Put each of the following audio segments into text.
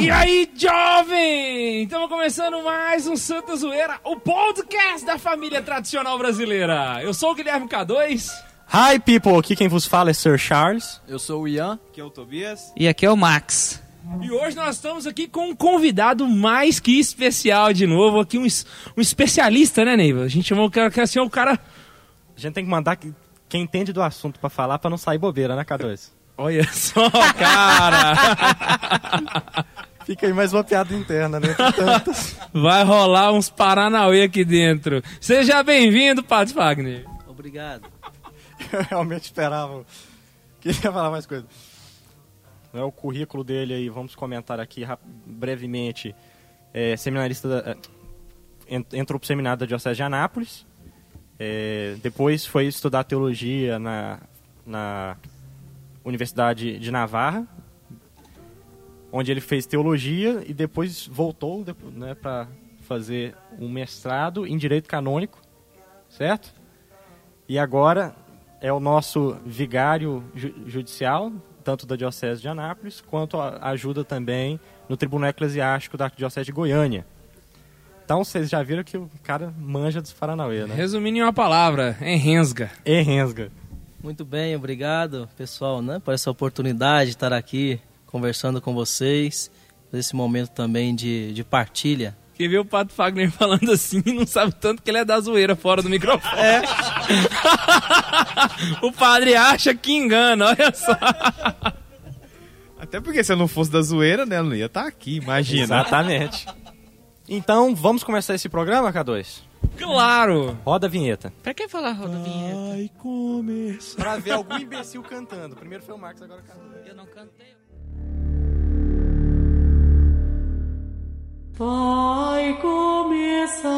E aí, jovem! Estamos começando mais um Santa Zoeira, o podcast da família tradicional brasileira. Eu sou o Guilherme K2. Hi, people! Aqui quem vos fala é Sir Charles. Eu sou o Ian. Aqui é o Tobias. E aqui é o Max. E hoje nós estamos aqui com um convidado mais que especial de novo, aqui um, um especialista, né, Neiva? A gente chamou o cara que assim, o cara... A gente tem que mandar quem entende do assunto pra falar pra não sair bobeira, né, K2? Olha só, cara! Fica aí mais uma piada interna, né? Vai rolar uns Paranauê aqui dentro. Seja bem-vindo, Pato Wagner. Obrigado. Eu realmente esperava. Queria falar mais coisa. É o currículo dele aí, vamos comentar aqui brevemente. É, seminarista da, é, entrou para o seminário da Diocese de Anápolis. É, depois foi estudar teologia na, na Universidade de Navarra, onde ele fez teologia e depois voltou né, para fazer um mestrado em direito canônico, certo? E agora é o nosso vigário ju judicial tanto da Diocese de Anápolis, quanto ajuda também no Tribunal Eclesiástico da Diocese de Goiânia. Então vocês já viram que o cara manja dos Paranauê, né? Resumindo em uma palavra, enrensga. Enrensga. Muito bem, obrigado pessoal, né, por essa oportunidade de estar aqui conversando com vocês, nesse momento também de, de partilha. Quem vê o Pato Fagner falando assim não sabe tanto que ele é da zoeira fora do microfone. É. o padre acha que engana, olha só. Até porque se eu não fosse da zoeira, né, eu não ia estar tá aqui, imagina. Exatamente. Então, vamos começar esse programa, K2? Claro! Roda a vinheta. Pra que falar roda a vinheta? Vai começar. Pra ver algum imbecil cantando. Primeiro foi o Marcos, agora o K2. Eu não cantei. Vai começar.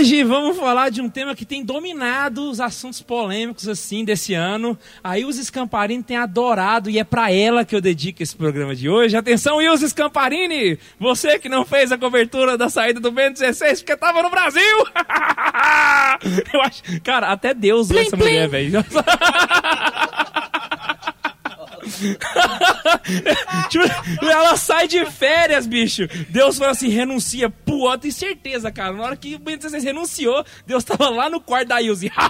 Hoje vamos falar de um tema que tem dominado os assuntos polêmicos assim desse ano. Aí os Scamparini têm adorado e é para ela que eu dedico esse programa de hoje. Atenção, Wilson Scamparini, você que não fez a cobertura da saída do Ben 16 porque tava no Brasil. eu acho, cara, até Deus plim, essa plim. mulher, velho. tipo, ela sai de férias, bicho. Deus fala assim: renuncia. Pô, eu tenho certeza, cara. Na hora que o Ben 16 renunciou, Deus tava lá no quarto da Ilse.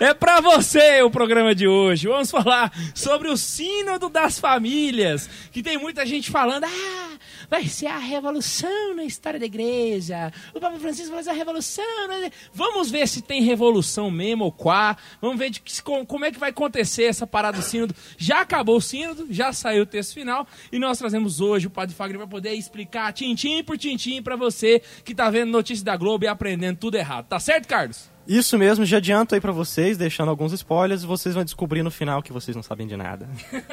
É para você o programa de hoje. Vamos falar sobre o Sínodo das Famílias, que tem muita gente falando: "Ah, vai ser a revolução na história da igreja. O Papa Francisco vai fazer a revolução". Né? Vamos ver se tem revolução mesmo ou quá. Vamos ver de, como é que vai acontecer essa parada do sínodo. Já acabou o sínodo, já saiu o texto final e nós trazemos hoje o Padre Fagner para poder explicar tintim por tintim para você que tá vendo notícia da Globo e aprendendo tudo errado. Tá certo, Carlos? Isso mesmo, já adianto aí para vocês, deixando alguns spoilers, e vocês vão descobrir no final que vocês não sabem de nada.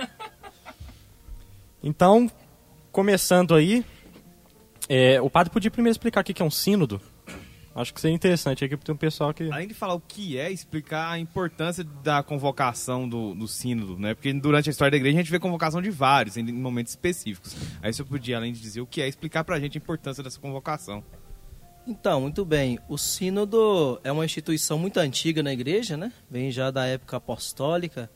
então, começando aí, é, o padre podia primeiro explicar o que é um sínodo. Acho que seria interessante aqui tem um pessoal que. Além de falar o que é, explicar a importância da convocação do, do sínodo, né? Porque durante a história da igreja a gente vê convocação de vários, em momentos específicos. Aí você podia, além de dizer o que é, explicar pra gente a importância dessa convocação. Então, muito bem. O Sínodo é uma instituição muito antiga na igreja, né? Vem já da época apostólica.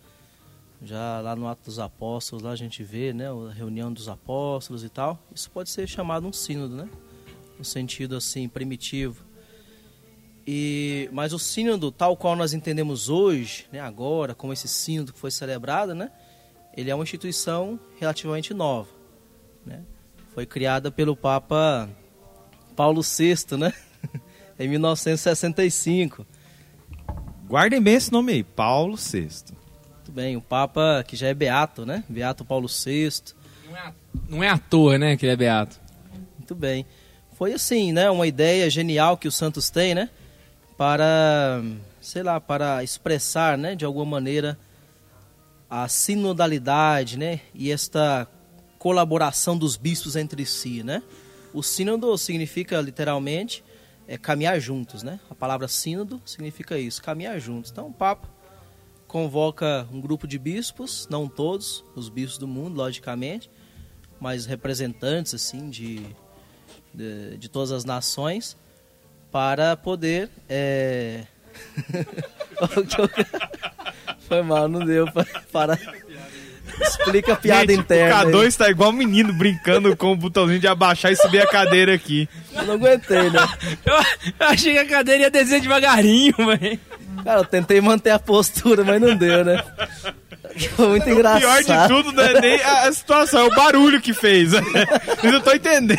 Já lá no Ato dos Apóstolos, lá a gente vê, né? A reunião dos apóstolos e tal. Isso pode ser chamado um sínodo, né? No sentido assim, primitivo. E, mas o sínodo, tal qual nós entendemos hoje, né, agora, como esse sínodo que foi celebrado, né, ele é uma instituição relativamente nova. Né? Foi criada pelo Papa Paulo VI, né? em 1965. Guardem bem esse nome aí, Paulo VI. Bem, o Papa que já é beato, né? Beato Paulo VI. Não é, não é à toa, né, que ele é beato. Muito bem. Foi assim, né, uma ideia genial que os santos têm, né? Para, sei lá, para expressar, né, de alguma maneira a sinodalidade, né? E esta colaboração dos bispos entre si, né? O sínodo significa literalmente é, caminhar juntos, né? A palavra sínodo significa isso, caminhar juntos. Então o Papa convoca um grupo de bispos, não todos, os bispos do mundo, logicamente, mas representantes assim de de, de todas as nações para poder. É... Foi mal, não deu para. para... Explica a piada Gente, interna. O aí. K2 tá igual menino brincando com o botãozinho de abaixar e subir a cadeira aqui. Eu não aguentei, né? Eu, eu achei que a cadeira ia descer devagarinho, velho. Cara, eu tentei manter a postura, mas não deu, né? Foi muito engraçado. Pior de tudo não é nem a a situação, é o barulho que fez. Eu não tô entendendo.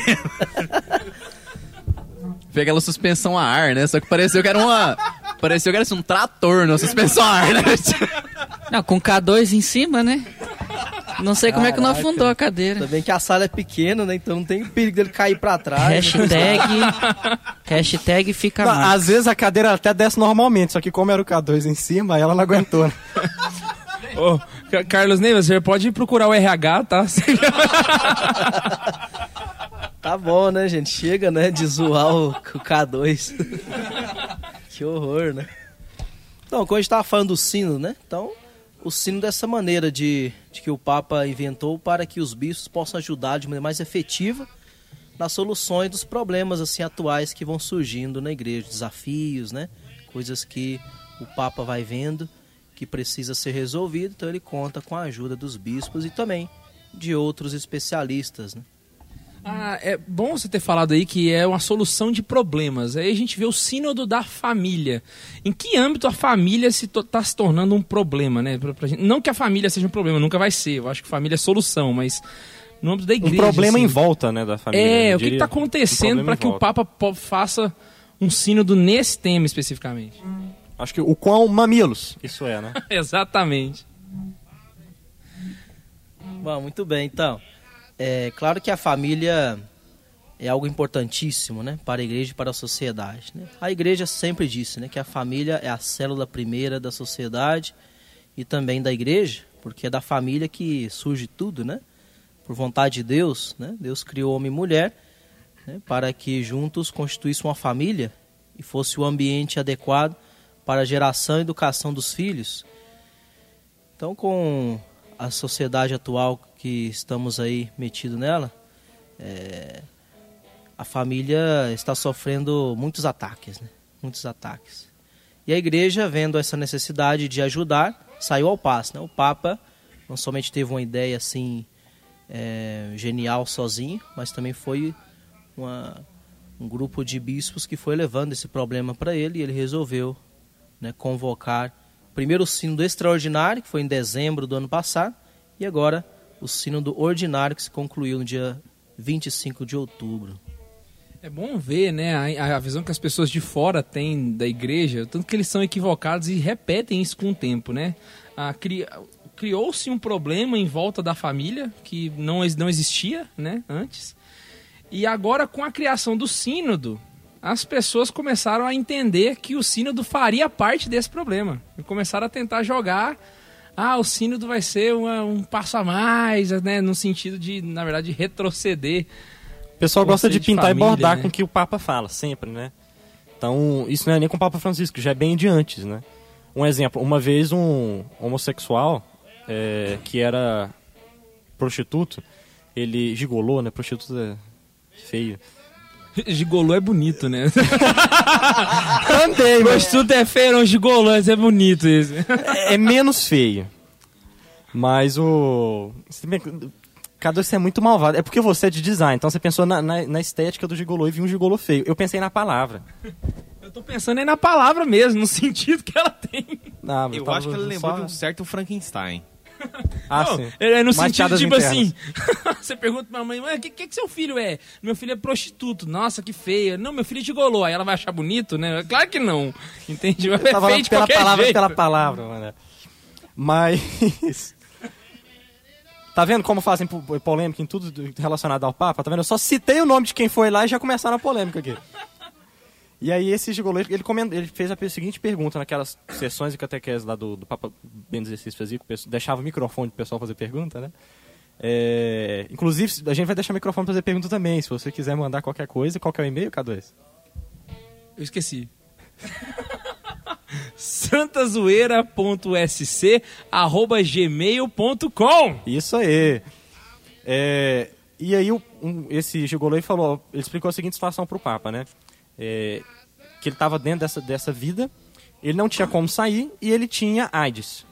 Foi aquela suspensão a ar, né? Só que pareceu que era uma. Pareceu que era assim, um trator na suspensão a ar, né? Não, com K2 em cima, né? Não sei como é que não Caraca. afundou a cadeira. Ainda bem que a sala é pequena, né? Então não tem perigo dele cair pra trás. né? Hashtag. hashtag fica Não, mais. às vezes a cadeira até desce normalmente, só que como era o K2 em cima, ela não aguentou. Né? Ô, Ca- Carlos Neiva, você pode procurar o RH, tá? Tá bom, né, gente? Chega, né, de zoar o, o K2. que horror, né? Então, quando a gente tava falando do sino, né? Então, o sino dessa maneira de, de que o Papa inventou para que os bispos possam ajudar de maneira mais efetiva nas soluções dos problemas assim atuais que vão surgindo na igreja, desafios, né? Coisas que o Papa vai vendo que precisa ser resolvido, então ele conta com a ajuda dos bispos e também de outros especialistas, né? Ah, é bom você ter falado aí que é uma solução de problemas. Aí a gente vê o sínodo da família. Em que âmbito a família se está se tornando um problema, né? Pra- pra gente- Não que a família seja um problema, nunca vai ser. Eu acho que família é solução, mas no âmbito da Um igreja. problema assim, em volta, né, da família. É, eu o que está Um acontecendo problema para que o. Papa faça um sínodo nesse tema especificamente? Acho que o quão mamilos isso é, né? Exatamente. Bom, muito bem, então. É claro que a família é algo importantíssimo, né, para a igreja e para a sociedade. Né? A igreja sempre disse, né, que a família é a célula primeira da sociedade e também da igreja, porque é da família que surge tudo, né? Por vontade de Deus, né? Deus criou homem e mulher né, para que juntos constituíssem uma família e fosse o ambiente adequado para a geração e educação dos filhos. Então, com a sociedade atual que estamos aí metido nela, é, a família está sofrendo muitos ataques, né? muitos ataques. E a igreja, vendo essa necessidade de ajudar, saiu ao passo. Né? O Papa não somente teve uma ideia assim é, genial sozinho, mas também foi uma, um grupo de bispos que foi levando esse problema para ele e ele resolveu né, convocar primeiro o sínodo extraordinário, que foi em dezembro do ano passado, e agora o sínodo ordinário, que se concluiu no dia 25 de outubro. É bom ver, né, a, a visão que as pessoas de fora têm da igreja, tanto que eles são equivocados e repetem isso com o tempo, né? Cri, criou-se um problema em volta da família que não, não existia, né, antes. E agora com a criação do sínodo, as pessoas começaram a entender que o sínodo faria parte desse problema. E começaram a tentar jogar ah, o sínodo vai ser uma- um passo a mais, né, no sentido de, na verdade, retroceder O pessoal gosta de Conceito de pintar família, e bordar né? com o que o Papa fala, sempre, né? Então, isso não é nem com o Papa Francisco, já é bem de antes, né? Um exemplo, uma vez um homossexual é, que era prostituto, ele gigolou, né? Prostituto é feio. Gigolô é bonito, né? Andei, mas Prostituto é feio, não gigolô, mas é bonito isso. é é menos feio. Mas o... se bem que Cada você é muito malvado. É porque você é de design, então você pensou na, na, na estética do gigolô e viu um gigolô feio. Eu pensei na palavra. Eu tô pensando aí na palavra mesmo, no sentido que ela tem. Ah, Eu tava acho que ele lembrou só- de um certo Frankenstein. Ah, Não, sim. é no Mais sentido, tipo internas. assim, você pergunta pra mãe, o que, que, que seu filho é? Meu filho é prostituto. Nossa, que feio. Não, meu filho é gigolô. Aí ela vai achar bonito, né? Claro que não. Entende? Mas é Tava feio lá de pela palavra, jeito. pela palavra, mano. Mas. Tá vendo como fazem po- polêmica em tudo do- relacionado ao Papa? Tá vendo? Eu só citei o nome de quem foi lá e já começaram a polêmica aqui. E aí esse gigolô, ele, ele fez a seguinte pergunta naquelas sessões de catequese lá do, do Papa Bento XVI fazia, que deixava o microfone pro pessoal fazer pergunta, né? É, inclusive, a gente vai deixar o microfone pra fazer pergunta também, se você quiser mandar qualquer coisa. Qual que é o e-mail, K2? Eu esqueci. santazoeira.sc arroba gmail.com Isso aí. É, e aí um- esse gigolô aí falou, ele explicou a seguinte situação pro Papa, né? É, que ele estava dentro dessa, dessa vida, ele não tinha como sair e ele tinha AIDS.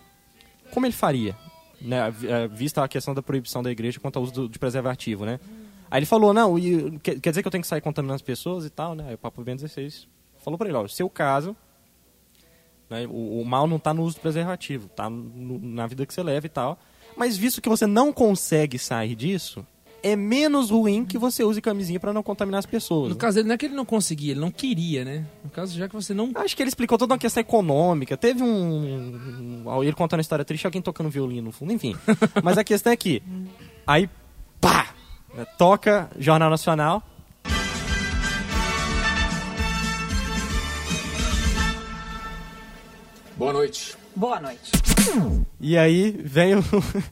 Como ele faria? Né, vi- vista a questão da proibição da igreja quanto ao uso do- de preservativo, né? Aí ele falou, não, e, quer, quer dizer que eu tenho que sair contaminando as pessoas e tal, né? Aí o Papa Bento XVI falou pra ele, ó, seu caso, né, o, o mal não tá no uso do preservativo, tá no- na vida que você leva e tal. Mas visto que você não consegue sair disso, é menos ruim que você use camisinha pra não contaminar as pessoas. No caso dele, não é que ele não conseguia, ele não queria, né? No caso, já que você não. Acho que ele explicou toda uma questão econômica. Teve um. um- ele contando a história triste, alguém tocando violino no fundo, enfim. Mas a questão é que. Aí, pá! Toca Jornal Nacional. Boa noite. Boa noite. E aí vem o.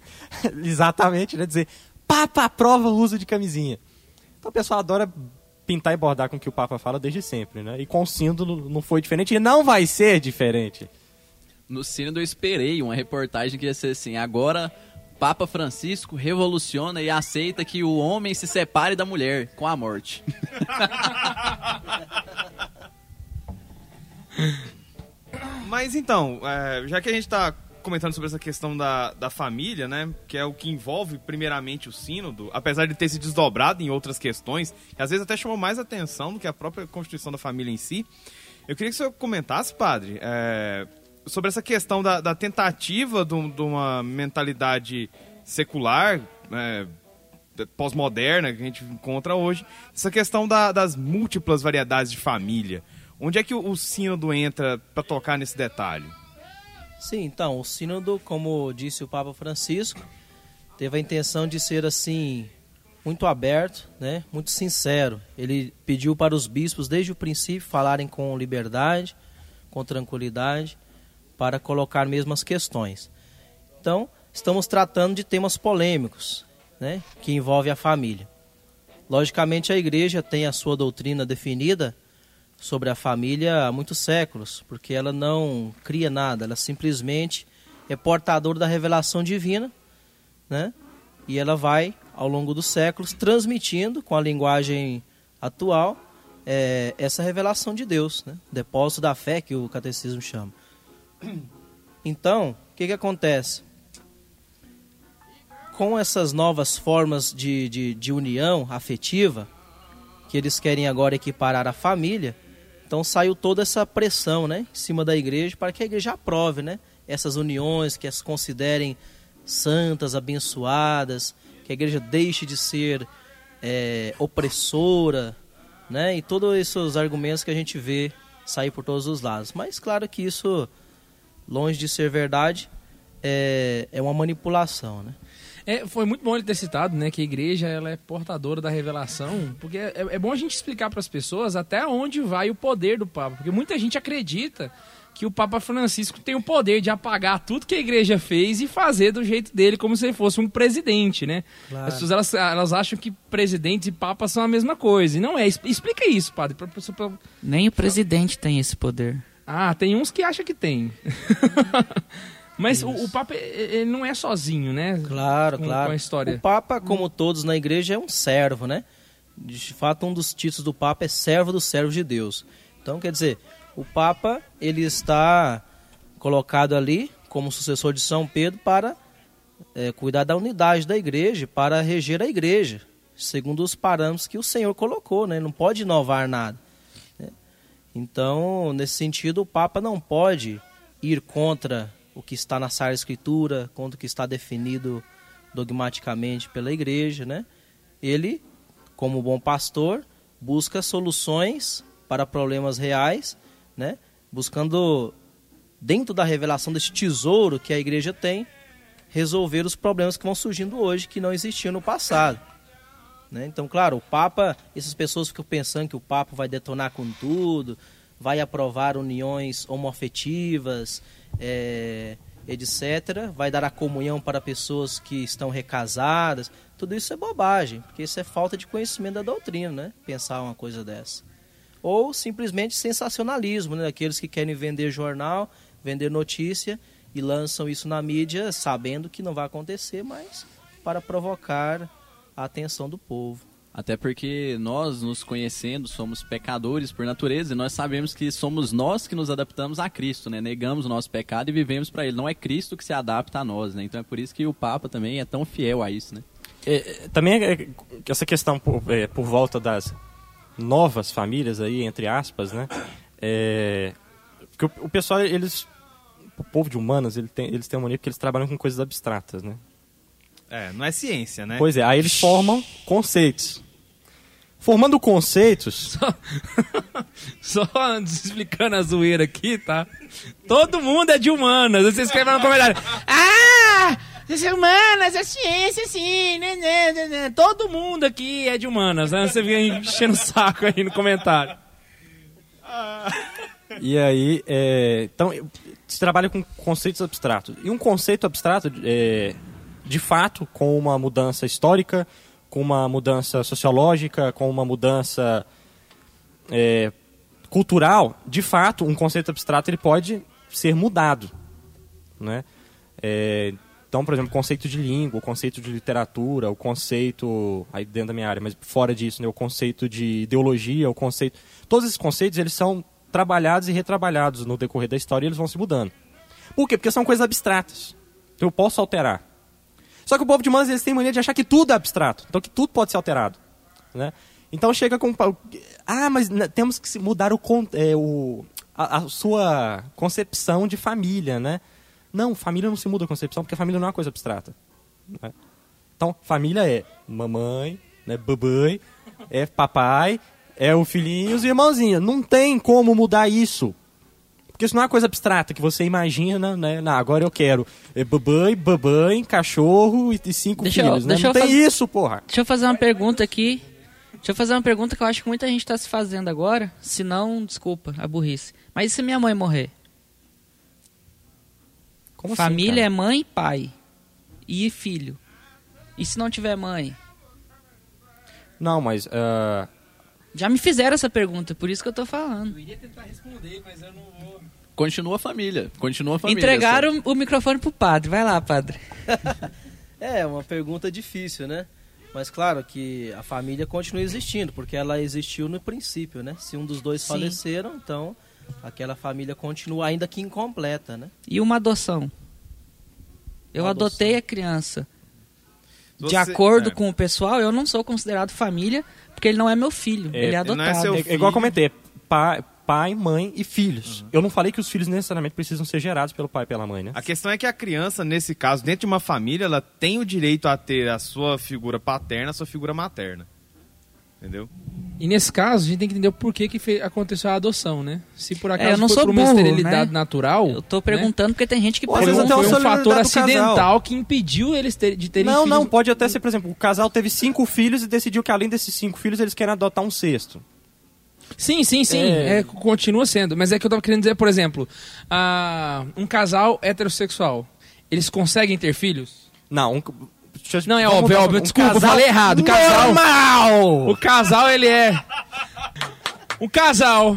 exatamente, né? Dizer: Papa aprova o uso de camisinha. Então o pessoal adora pintar e bordar com o que o Papa fala desde sempre, né? E com o símbolo não foi diferente e não vai ser diferente. No Sínodo eu esperei uma reportagem que ia ser assim, agora Papa Francisco revoluciona e aceita que o homem se separe da mulher com a morte. Mas então, é, já que a gente tá comentando sobre essa questão da, da família, né? Que é o que envolve primeiramente o sínodo, apesar de ter se desdobrado em outras questões, que às vezes até chamou mais atenção do que a própria constituição da família em si. Eu queria que o senhor comentasse, padre, é, sobre essa questão da, da tentativa de, de uma mentalidade secular, é, pós-moderna que a gente encontra hoje, essa questão da- das múltiplas variedades de família. Onde é que o, o sínodo entra para tocar nesse detalhe? Sim, então, o sínodo, como disse o Papa Francisco, teve a intenção de ser assim muito aberto, né? Muito sincero. Ele pediu para os bispos desde o princípio falarem com liberdade, com tranquilidade, para colocar mesmo as questões. Então, estamos tratando de temas polêmicos, né, que envolve a família. Logicamente, a igreja tem a sua doutrina definida sobre a família há muitos séculos, porque ela não cria nada, ela simplesmente é portadora da revelação divina, né? E ela vai, ao longo dos séculos, transmitindo com a linguagem atual é, essa revelação de Deus, né? Depósito da fé que o catecismo chama. Então, o que, que acontece? Com essas novas formas de, de, de união afetiva, que eles querem agora equiparar a família, então saiu toda essa pressão né, em cima da igreja para que a igreja aprove né, essas uniões, que as considerem santas, abençoadas, que a igreja deixe de ser é, opressora, né, e todos esses argumentos que a gente vê sair por todos os lados. Mas claro que isso, longe de ser verdade, é, é uma manipulação. Né? É, foi muito bom ele ter citado, né, que a igreja ela é portadora da revelação, porque é, é bom a gente explicar para as pessoas até onde vai o poder do Papa, porque muita gente acredita que o Papa Francisco tem o poder de apagar tudo que a igreja fez e fazer do jeito dele, como se ele fosse um presidente, né? Claro. As pessoas elas, elas acham que presidentes e papas são a mesma coisa, e não é. Expl- Explica isso, padre. pra pessoa- pra- Nem o presidente tem esse poder. Ah, tem uns que acham que tem. Mas o, o Papa, ele não é sozinho, né? Claro, Com- claro. com a história. O Papa, como todos na igreja, é um servo, né? De fato, um dos títulos do Papa é servo dos servos de Deus. Então, quer dizer, o Papa, ele está colocado ali como sucessor de São Pedro para eh, cuidar da unidade da igreja, para reger a igreja, segundo os parâmetros que o Senhor colocou, né? Ele Não pode inovar nada. né? Então, nesse sentido, o Papa não pode ir contra o que está na Sagrada Escritura, contra o que está definido dogmaticamente pela igreja, né? Ele, como bom pastor, busca soluções para problemas reais, né? Buscando dentro da revelação desse tesouro que a igreja tem, resolver os problemas que vão surgindo hoje que não existiam no passado. Né? Então, claro, o Papa, essas pessoas ficam pensando que o Papa vai detonar com tudo, vai aprovar uniões homoafetivas, é, etc. Vai dar a comunhão para pessoas que estão recasadas. Tudo isso é bobagem, porque isso é falta de conhecimento da doutrina, né? Pensar uma coisa dessa. Ou simplesmente sensacionalismo, né? Aqueles que querem vender jornal, vender notícia e lançam isso na mídia sabendo que não vai acontecer, mas para provocar a atenção do povo. Até porque nós, nos conhecendo, somos pecadores por natureza e nós sabemos que somos nós que nos adaptamos a Cristo, né? Negamos o nosso pecado e vivemos para Ele. Não é Cristo que se adapta a nós, né? Então é por isso que o Papa também é tão fiel a isso, né? É, também é, que essa questão por, é, por volta das novas famílias aí, entre aspas, né? É, porque o, o pessoal, eles... O povo de humanas, ele tem, eles têm uma mania que eles trabalham com coisas abstratas, né? É, não é ciência, né? Pois é, aí eles formam conceitos. Formando conceitos, Só explicando a zoeira aqui, tá? Todo mundo é de humanas. Você escreve lá no comentário. Ah! Isso é humanas, é ciência, sim. Né, né, né, né. Todo mundo aqui é de humanas. Né? Você fica enchendo o saco aí no comentário. E aí, é, então, se trabalha com conceitos abstratos. E um conceito abstrato, é, de fato, com uma mudança histórica, com uma mudança sociológica, com uma mudança é, cultural, de fato, um conceito abstrato ele pode ser mudado, né? É, então, por exemplo, o conceito de língua, o conceito de literatura, o conceito aí dentro da minha área, mas fora disso, né, o conceito de ideologia, o conceito, todos esses conceitos eles são trabalhados e retrabalhados no decorrer da história e eles vão se mudando. Por quê? Porque são coisas abstratas. Então eu posso alterar. Só que o povo de humanas eles têm mania de achar que tudo é abstrato, então que tudo pode ser alterado, né? Então chega com ah, mas temos que mudar o, é, o a, a sua concepção de família, né? Não, família não se muda a concepção porque família não é uma coisa abstrata. né? Então família é mamãe, né, babai, é papai, é o filhinho e os irmãozinhos. Não tem como mudar isso. Porque isso não é uma coisa abstrata que você imagina, né? Não, agora eu quero é, babai, babai, cachorro e, e cinco Deixa eu- filhos. né? deixa Não eu tem faz- isso, porra. Deixa eu fazer uma pergunta aqui. Deixa eu fazer uma pergunta que eu acho que muita gente está se fazendo agora. Se não, desculpa, a burrice. Mas e se minha mãe morrer? Como assim, Família cara? é mãe, pai e filho. E se não tiver mãe? Não, mas. ah, Já me fizeram essa pergunta, por isso que eu tô falando. iria tentar responder, mas eu não vou. Continua a família, continua a família. Entregaram o microfone pro padre. Vai lá, padre. É, uma pergunta difícil, né? Mas claro que a família continua existindo, porque ela existiu no princípio, né? Se um dos dois Sim. faleceram, então aquela família continua ainda que incompleta, né? E uma adoção? Eu Uma adotei a criança. De Você- acordo é. com o pessoal, eu não sou considerado família, porque ele não é meu filho. É, ele é não é adotado. seu é, é igual eu comentei: pai, pai, mãe e filhos. Eu não falei que os filhos necessariamente precisam ser gerados pelo pai e pela mãe, né? A questão é que a criança, nesse caso, dentro de uma família, ela tem o direito a ter a sua figura paterna, a sua figura materna. Entendeu? E nesse caso, a gente tem que entender o porquê que aconteceu a adoção, né? Se por acaso É, eu não foi sou por uma burro, esterilidade né? natural. Eu tô né? perguntando porque tem gente que Ou às Foi, um, até foi um fator casal. acidental que impediu eles ter- de terem Não, filhos. não, pode até ser, por exemplo, o casal teve cinco filhos e decidiu que além desses cinco filhos eles querem adotar um sexto. Sim, sim, sim. É. É, continua sendo. Mas é que eu tava querendo dizer, por exemplo, ah, um casal heterossexual, eles conseguem ter filhos? Não, um, Não, é vamos óbvio, é óbvio. um Desculpa, eu casal falei errado. O casal- Normal! O casal, ele é. Um casal.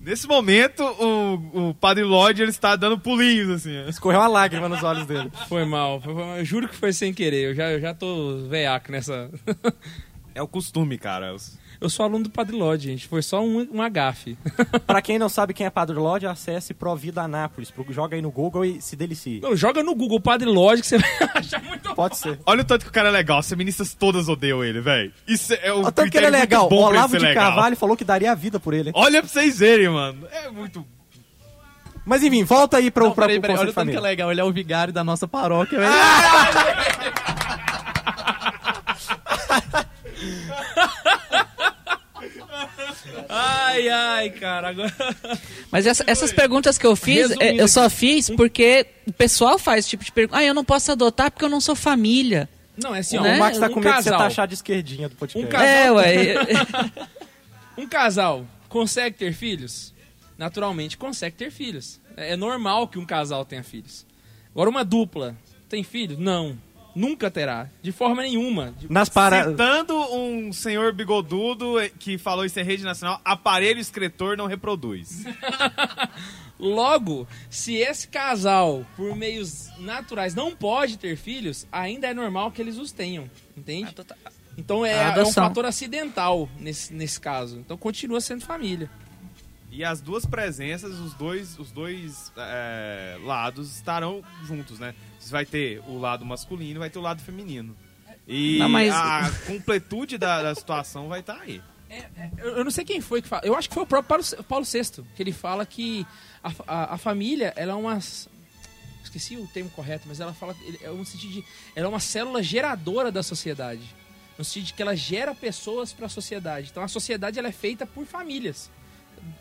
Nesse momento, o, o Padre Lodge ele está dando pulinhos, assim. Escorreu uma lágrima nos olhos dele. Foi mal. foi- foi- eu juro que foi sem querer. Eu já, eu já tô veiaco nessa. É o costume, cara. Eu sou aluno do Padre Lodge, gente. Foi só um, um agafe. Pra quem não sabe quem é Padre Lodge, acesse Provida Anápolis. Joga aí no Google e se delicie. Não, joga no Google Padre Lodge que você vai achar muito Pode ser. Olha o tanto que o cara é legal. As feministas todas odeiam ele, velho. Isso é o tanto que ele é legal. bom pra ele Olavo de legal. Carvalho falou que daria a vida por ele. Olha pra vocês verem, mano. É muito... Mas enfim, volta aí pro, Não, pra, peraí, pro peraí, olha o tanto que é legal. Ele é o vigário da nossa paróquia, velho. Ai, ai, cara. Agora. Mas essa- essas perguntas que eu fiz, Resumindo é, eu só fiz porque o pessoal faz esse tipo de pergunta. Ah, eu não posso adotar porque eu não sou família. Não, é assim, ó. Né? O Max tá um com medo de você casal. taxar de esquerdinha do podcast. Um casal. É, ué. Um casal consegue ter filhos? Naturalmente consegue ter filhos. É é normal que um casal tenha filhos. Agora, uma dupla tem filhos? Não. Nunca terá. De forma nenhuma. De- Nas para... Citando um senhor bigodudo que falou isso em rede nacional, aparelho escritor não reproduz. Logo, se esse casal, por meios naturais, não pode ter filhos, ainda é normal que eles os tenham, entende? Então é, é um fator acidental nesse, nesse caso. Então continua sendo família. E as duas presenças, os dois, os dois é, lados estarão juntos, né? Você vai ter o lado masculino e vai ter o lado feminino. E Não, mas- a completude da, da situação vai estar aí. Eu, eu não sei quem foi que fala. Eu acho que foi o próprio Paulo, Paulo VI, que ele fala que a, a, a família, ela é uma. Esqueci o termo correto, mas ela fala. ele- É um sentido de. Ela é uma célula geradora da sociedade. No sentido de que ela gera pessoas para a sociedade. Então a sociedade ela é feita por famílias.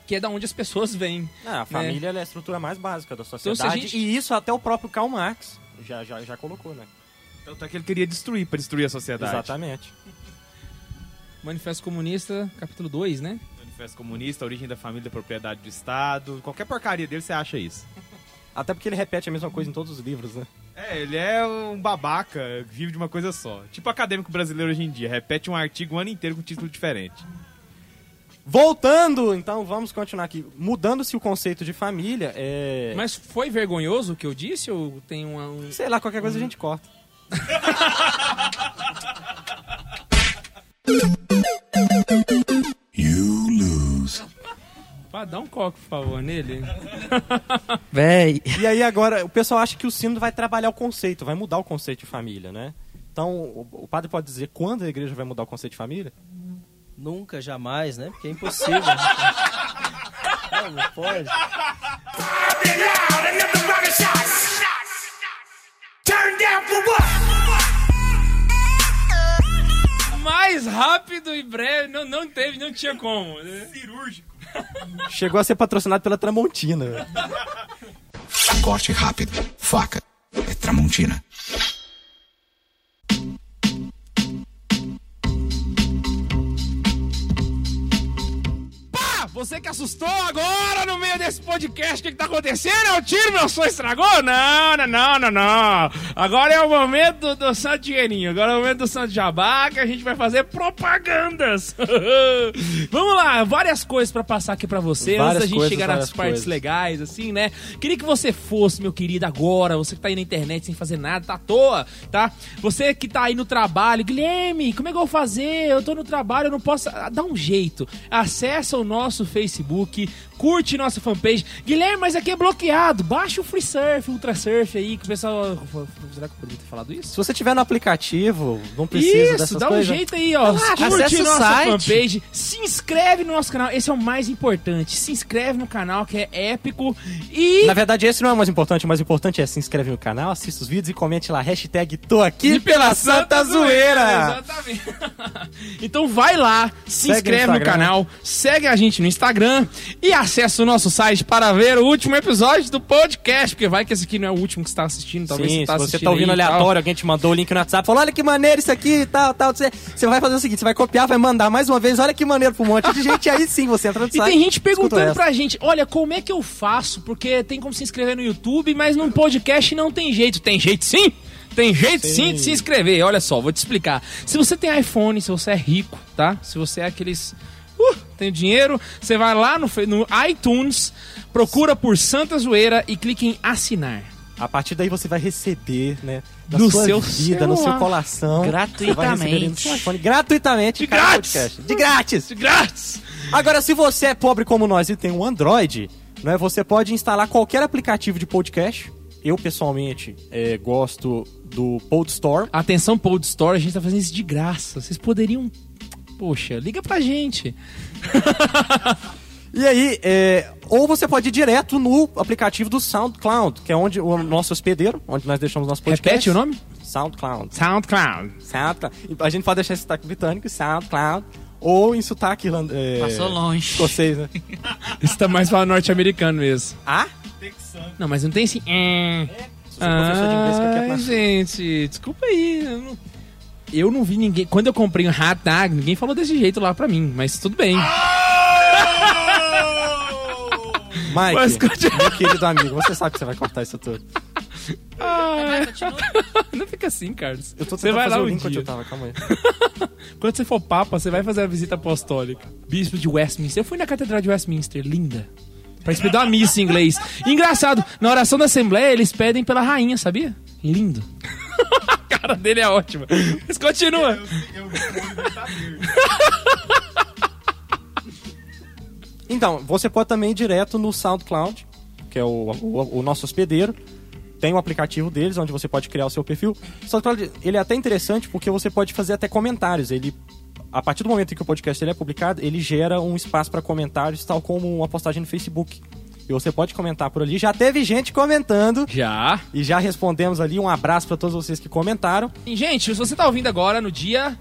Que é da onde as pessoas vêm. Ah, a família ela é a estrutura mais básica da a sociedade. gente- E isso até o próprio Karl Marx já, já, já colocou, né? Tanto é que ele queria destruir, para destruir a sociedade. Exatamente. Manifesto Comunista, capítulo 2, né? Manifesto Comunista, Origem da Família, Propriedade do Estado. Qualquer porcaria dele você acha isso. Até porque ele repete a mesma coisa em todos os livros, né? É, ele é um babaca, vive de uma coisa só. Tipo acadêmico brasileiro hoje em dia, repete um artigo o ano inteiro com título diferente. Voltando, então vamos continuar aqui. Mudando-se o conceito de família, é. Mas foi vergonhoso o que eu disse ou tem uma, um. Sei lá, qualquer coisa a gente corta. Pá, dá um coque, por favor, nele. Véi. E aí agora, o pessoal acha que o sino vai trabalhar o conceito, vai mudar o conceito de família, né? Então, o, o padre pode dizer quando a igreja vai mudar o conceito de família? Nunca, jamais, né? Porque é impossível. não, não pode. Mais rápido e breve, não, não teve, não tinha como. né? Chegou a ser patrocinado pela Tramontina. Corte rápido. Faca. É Tramontina. Você que assustou agora no meio desse podcast, o que, que tá acontecendo? É o tiro, meu sonho estragou? Não, não, não, não, não. Agora é o momento do, do Santo Dinheirinho, agora é o momento do Santo Jabá, que a gente vai fazer propagandas. Vamos lá, várias coisas pra passar aqui pra você, antes Várias da gente coisas, chegar nas partes coisas. legais, assim, né? Queria que você fosse, meu querido, agora, você que tá aí na internet sem fazer nada, tá à toa, tá? Você que tá aí no trabalho, Guilherme, como é que eu vou fazer? Eu tô no trabalho, eu não posso. Ah, Dá um jeito. Acessa o nosso Facebook, curte nossa fanpage. Guilherme, mas aqui é bloqueado. Baixa o Free Surf, Ultra Surf aí, que o pessoal. Será que eu poderia ter falado isso? Se você tiver no aplicativo, não precisa Isso, dessas dá um coisas. jeito aí, ó. Curte acessa o nossa site. fanpage, se inscreve no nosso canal. Esse é o mais importante. Se inscreve no canal, que é épico. E. Na verdade, esse não é o mais importante. O mais importante é se inscreve no canal, assista os vídeos e comente lá, hashtag tô aqui E pela Santa Zoeira. Exatamente. então vai lá, se Segue no inscreve no, Instagram. canal, segue a gente no Instagram e acessa o nosso site para ver o último episódio do podcast, porque vai que esse aqui não é o último que você está assistindo, talvez Sim, você tá se você tá ouvindo e aleatório, alguém te mandou o link no WhatsApp, falou, olha que maneiro isso aqui e tal, tal. Você, você vai fazer o seguinte, você vai copiar, vai mandar mais uma vez, olha que maneiro pra um monte de gente, aí sim você entra no E site. tem gente perguntando pra gente, olha, como é que eu faço? Porque tem como se inscrever no YouTube, mas no podcast não tem jeito. Tem jeito sim? Tem jeito sim, de se inscrever. Olha só, vou te explicar. Se você tem iPhone, se você é rico, tá? Se você é aqueles. Tem dinheiro, você vai lá no, no iTunes, procura por Santa Zoeira e clica em assinar. A partir daí você vai receber, né, na No sua seu vida, no seu celular. coração. Gratuitamente. Seu iPhone, gratuitamente. De grátis. podcast. De grátis. De grátis! Agora, se você é pobre como nós e tem um Android, né, você pode instalar qualquer aplicativo de podcast. Eu, pessoalmente, eh, gosto do Podstorm. Atenção, Pod Store, a gente tá fazendo isso de graça. Vocês poderiam. Poxa, liga pra gente. E aí, é, ou você pode ir direto no aplicativo do SoundCloud, que é onde o nosso hospedeiro, onde nós deixamos nosso podcast. Repete o nome? SoundCloud. SoundCloud. SoundCloud. A gente pode deixar esse sotaque britânico, SoundCloud, ou em sotaque irland- é, Passou longe. escocês, né? Isso tá mais pra norte-americano mesmo. Ah? Não, mas não tem que eu quero Ai, gente, desculpa aí. Eu não, eu não vi ninguém. Quando eu comprei um dog, ninguém falou desse jeito lá pra mim, mas tudo bem. Mike, Mas continua. meu querido amigo, você sabe que você vai cortar isso tudo. Ai, não fica assim, Carlos. Eu tô você vai fazer lá o um link onde dia. eu tava, calma aí. Quando você for papa, você vai fazer a visita apostólica. Bispo de Westminster. Eu fui na Catedral de Westminster, linda. Participei de uma missa em inglês. E engraçado, na oração da Assembleia eles pedem pela rainha, sabia? Lindo. A cara dele é ótima. Mas continua. Então, você pode também ir direto no SoundCloud, que é o, o, o nosso hospedeiro. Tem o aplicativo deles, onde você pode criar o seu perfil. O SoundCloud, ele é até interessante porque você pode fazer até comentários. Ele, a partir do momento em que o podcast ele é publicado, ele gera um espaço para comentários, tal como uma postagem no Facebook. E você pode comentar por ali. Já teve gente comentando Já. e já respondemos ali. Um abraço para todos vocês que comentaram. E, gente, se você tá ouvindo agora no dia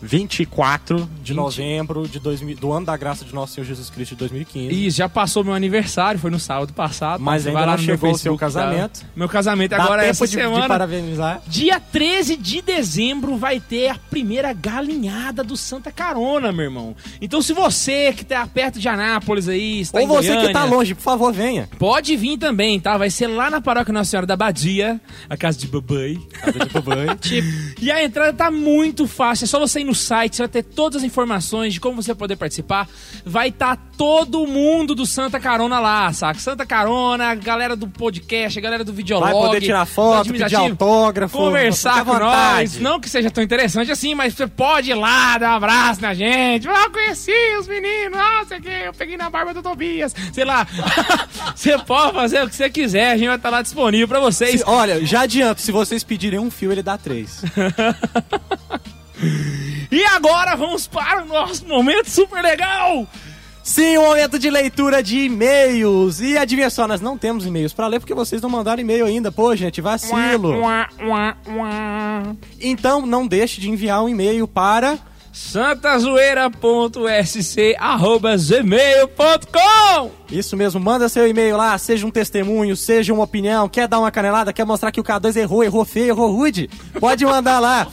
24 de novembro de 2000, do ano da graça de nosso Senhor Jesus Cristo de 2015. Isso, já passou meu aniversário, foi no sábado passado. Mas ainda vai lá não chegou o seu tá? casamento. Meu casamento Dá agora é essa de, de semana. parabenizar. Dia 13 de dezembro vai ter a primeira galinhada do Santa Carona, meu irmão. Então se você que tá perto de Anápolis aí, está Ou em você que Goiânia, tá longe, por favor, venha. Pode vir também, tá? Vai ser lá na paróquia Nossa Senhora da Badia, a casa de babai. E a entrada tá muito fácil, é só você ir no site, você vai ter todas as informações de como você poder participar. Vai estar todo mundo do Santa Carona lá, saca? Santa Carona, galera do podcast, galera do videolog. Vai poder tirar foto, pedir autógrafo. Conversar com nós. Não que seja tão interessante assim, mas você pode ir lá, dar um abraço na gente. Ah, eu conheci os meninos, ah, sei que, eu peguei na barba do Tobias. Sei lá. você pode fazer o que você quiser, a gente vai estar lá disponível pra vocês. Se- olha, já adianto, se vocês pedirem um fio, ele dá três. E agora vamos para o nosso momento super legal. Sim, o momento de leitura de e-mails. E adivinha só, nós não temos e-mails pra ler porque vocês não mandaram e-mail ainda. Pô, gente, vacilo. Uá, uá, uá. Então não deixe de enviar um e-mail para santazoeira.sc@gmail.com. Isso mesmo, manda seu e-mail lá, seja um testemunho, seja uma opinião, quer dar uma canelada, quer mostrar que o K2 errou, errou feio, errou rude, pode mandar lá.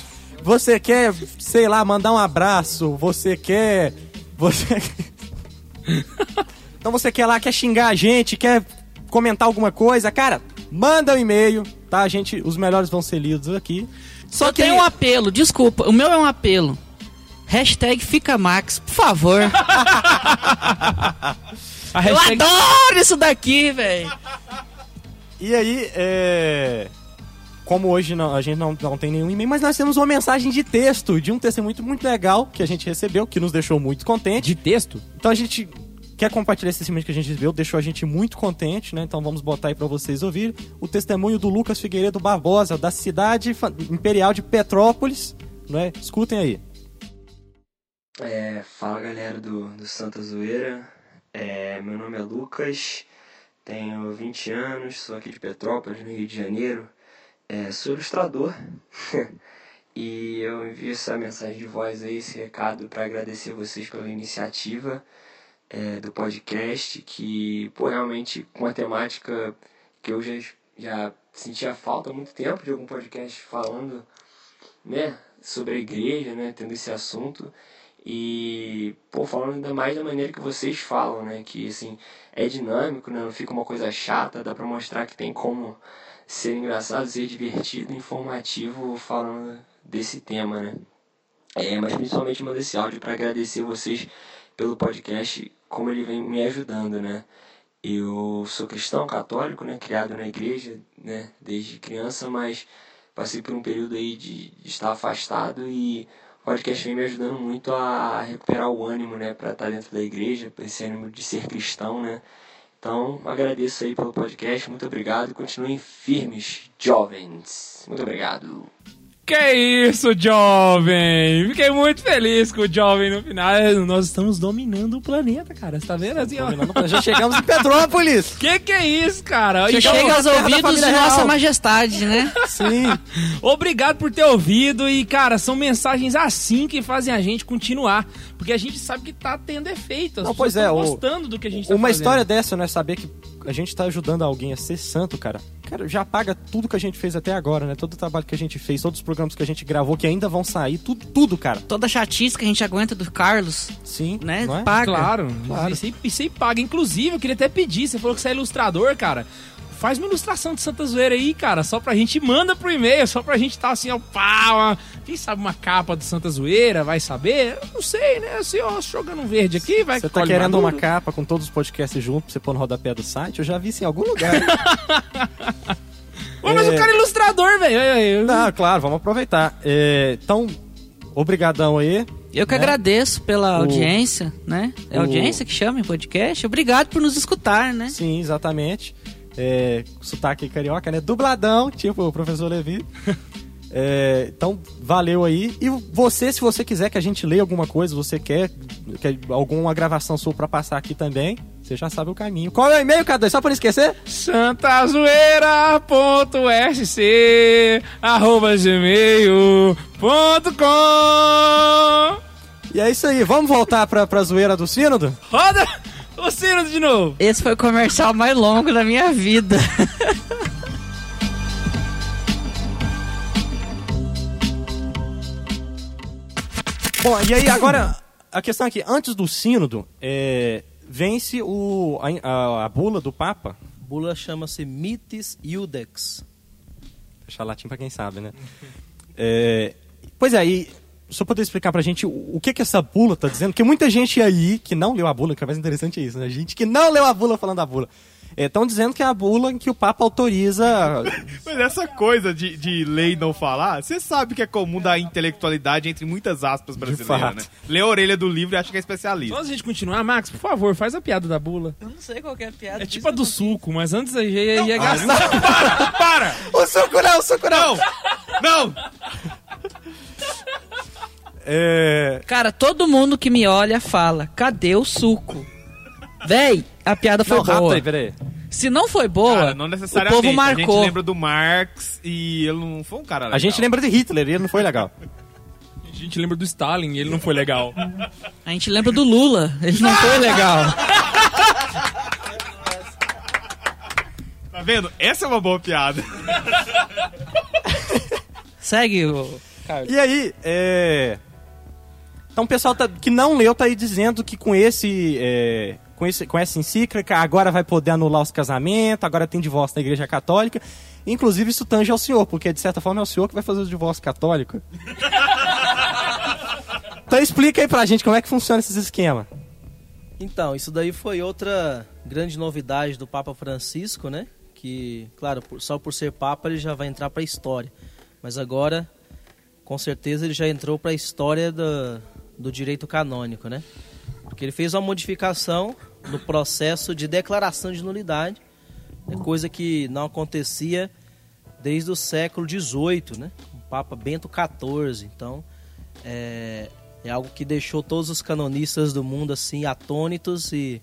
Você quer, sei lá, mandar um abraço, você quer. Você. então você quer lá, quer xingar a gente, quer comentar alguma coisa, cara, manda um e-mail, tá? A gente, os melhores vão ser lidos aqui. Só tem um apelo, desculpa, o meu é um apelo. Hashtag fica Max, por favor. A Eu hashtag adoro isso daqui, velho. E aí, é. Como hoje não- a gente não, não tem nenhum e-mail, mas nós temos uma mensagem de texto de um testemunho muito, muito legal que a gente recebeu, que nos deixou muito contente. de texto. Então a gente quer compartilhar esse testemunho que a gente recebeu, deixou a gente muito contente, né? Então vamos botar aí pra vocês ouvir o testemunho do Lucas Figueiredo Barbosa, da cidade imperial de Petrópolis, né? Escutem aí. É, fala galera do, do Santa Zoeira, é, meu nome é Lucas, tenho 20 anos, sou aqui de Petrópolis, no Rio de Janeiro, é, sou ilustrador e eu envio essa mensagem de voz aí, esse recado para agradecer vocês pela iniciativa é, do podcast, que pô, realmente com a temática que eu já, já sentia falta há muito tempo de algum podcast falando né, sobre a igreja, né, tendo esse assunto. E, pô, falando ainda mais da maneira que vocês falam, né? Que, assim, é dinâmico, né? Não fica uma coisa chata, dá pra mostrar que tem como ser engraçado, ser divertido, informativo falando desse tema, né? É, mas principalmente mando esse áudio para agradecer vocês pelo podcast, como ele vem me ajudando, né? Eu sou cristão católico, né? Criado na igreja, né? Desde criança, mas passei por um período aí de, de estar afastado e o podcast vem me ajudando muito a recuperar o ânimo, né? Pra estar dentro da igreja, esse ânimo de ser cristão, né? Então, agradeço aí pelo podcast, muito obrigado continuem firmes, jovens. Muito obrigado. Que isso, jovem! Fiquei muito feliz com o jovem no final. Nós estamos dominando o planeta, cara. Você tá vendo assim, ó? Já chegamos em Petrópolis! Que que é isso, cara? E Chega na aos ouvidos de família Nossa real. Majestade, né? Sim. Obrigado por ter ouvido e, cara, são mensagens assim que fazem a gente continuar. Porque a gente sabe que tá tendo efeito. As Não, pois é, tão o- gostando do que a gente tá Uma fazendo. história dessa, né? Saber que a gente tá ajudando alguém a ser santo, cara. Cara, já paga tudo que a gente fez até agora, né? Todo o trabalho que a gente fez, todos os programas que a gente gravou, que ainda vão sair, tudo, tudo, cara. Toda chatice que a gente aguenta do Carlos, Sim, né? não é? Paga. Claro, Claro. Isso, aí, isso aí paga. Inclusive, eu queria até pedir, você falou que você é ilustrador, cara. Faz uma ilustração de Santa Zoeira aí, cara, só pra gente, manda pro e-mail, só pra gente tá assim, ó, pá, Quem sabe uma capa do Santa Zoeira, vai saber? Eu não sei, né? Assim, ó, jogando um verde aqui, vai Você tá querendo uma maduro. capa com todos os podcasts juntos pra você pôr no rodapé do site? Eu já vi isso em algum lugar. Ô, mas É. o cara é ilustrador, velho. Não, claro, vamos aproveitar. É, então, obrigadão aí. Eu que né? agradeço pela O- audiência, né? É o- audiência que chama em podcast. Obrigado por nos escutar, né? Sim, exatamente. É, sotaque carioca, né? Dubladão, tipo o professor Levi. É, então, valeu aí. E você, se você quiser que a gente leia alguma coisa, você quer, quer alguma gravação sua pra passar aqui também, você já sabe o caminho. Qual é o e-mail, K2? Só pra não esquecer? santazoeira.sc arroba gmail.com E é isso aí, vamos voltar pra, pra zoeira do sínodo? Roda o sino de novo. Esse foi o comercial mais longo da minha vida. Bom, e aí agora, a questão aqui, antes do sínodo, é, vence o, a, a- a bula do Papa, Bula chama-se Mitis Iudex. deixar latim pra quem sabe, né? É, pois é, e só poder explicar pra gente o, o que que essa bula tá dizendo, porque muita gente aí que não leu a bula, que é mais interessante é isso, né? Gente que não leu a bula falando da bula. Estão dizendo que é a bula em que o Papa autoriza. Mas essa coisa de, de lei não falar, você sabe que é comum da intelectualidade entre muitas aspas brasileiras, fato. né? Lê a orelha do livro e acha que é especialista. Só a gente continuar, Max, por favor, faz a piada da bula. Eu não sei qual que é a piada. É tipo a do suco, mas antes a gente ia, ia gastar. Para! O suco não, o suco não! Não! É, Cara, todo mundo que me olha fala, cadê o suco? Véi, a piada foi não, rápido boa. aí, peraí. Se não foi boa, Cara, não o povo A gente marcou. lembra do Marx e ele não foi um cara legal. A gente lembra de Hitler e ele não foi legal. A gente lembra do Stalin, ele não foi legal. A gente lembra do Lula, ele não foi legal. Tá vendo? Essa é uma boa piada. Segue o... E aí, é... Então o pessoal tá- que não leu tá aí dizendo que com esse, é, com esse com essa encíclica agora vai poder anular os casamentos, agora tem divórcio na igreja católica. Inclusive isso tange ao senhor, porque de certa forma é o senhor que vai fazer o divórcio católico. então explica aí pra gente como é que funciona esses esquemas. Então, isso daí foi outra grande novidade do Papa Francisco, né? Que, claro, só por ser Papa ele já vai entrar para a história. Mas agora, com certeza, ele já entrou para a história do, do direito canônico, né? Porque ele fez uma modificação no processo de declaração de nulidade, é coisa que não acontecia desde o século XVIII, né? O Papa Bento XIV. Então, é, é algo que deixou todos os canonistas do mundo assim atônitos e,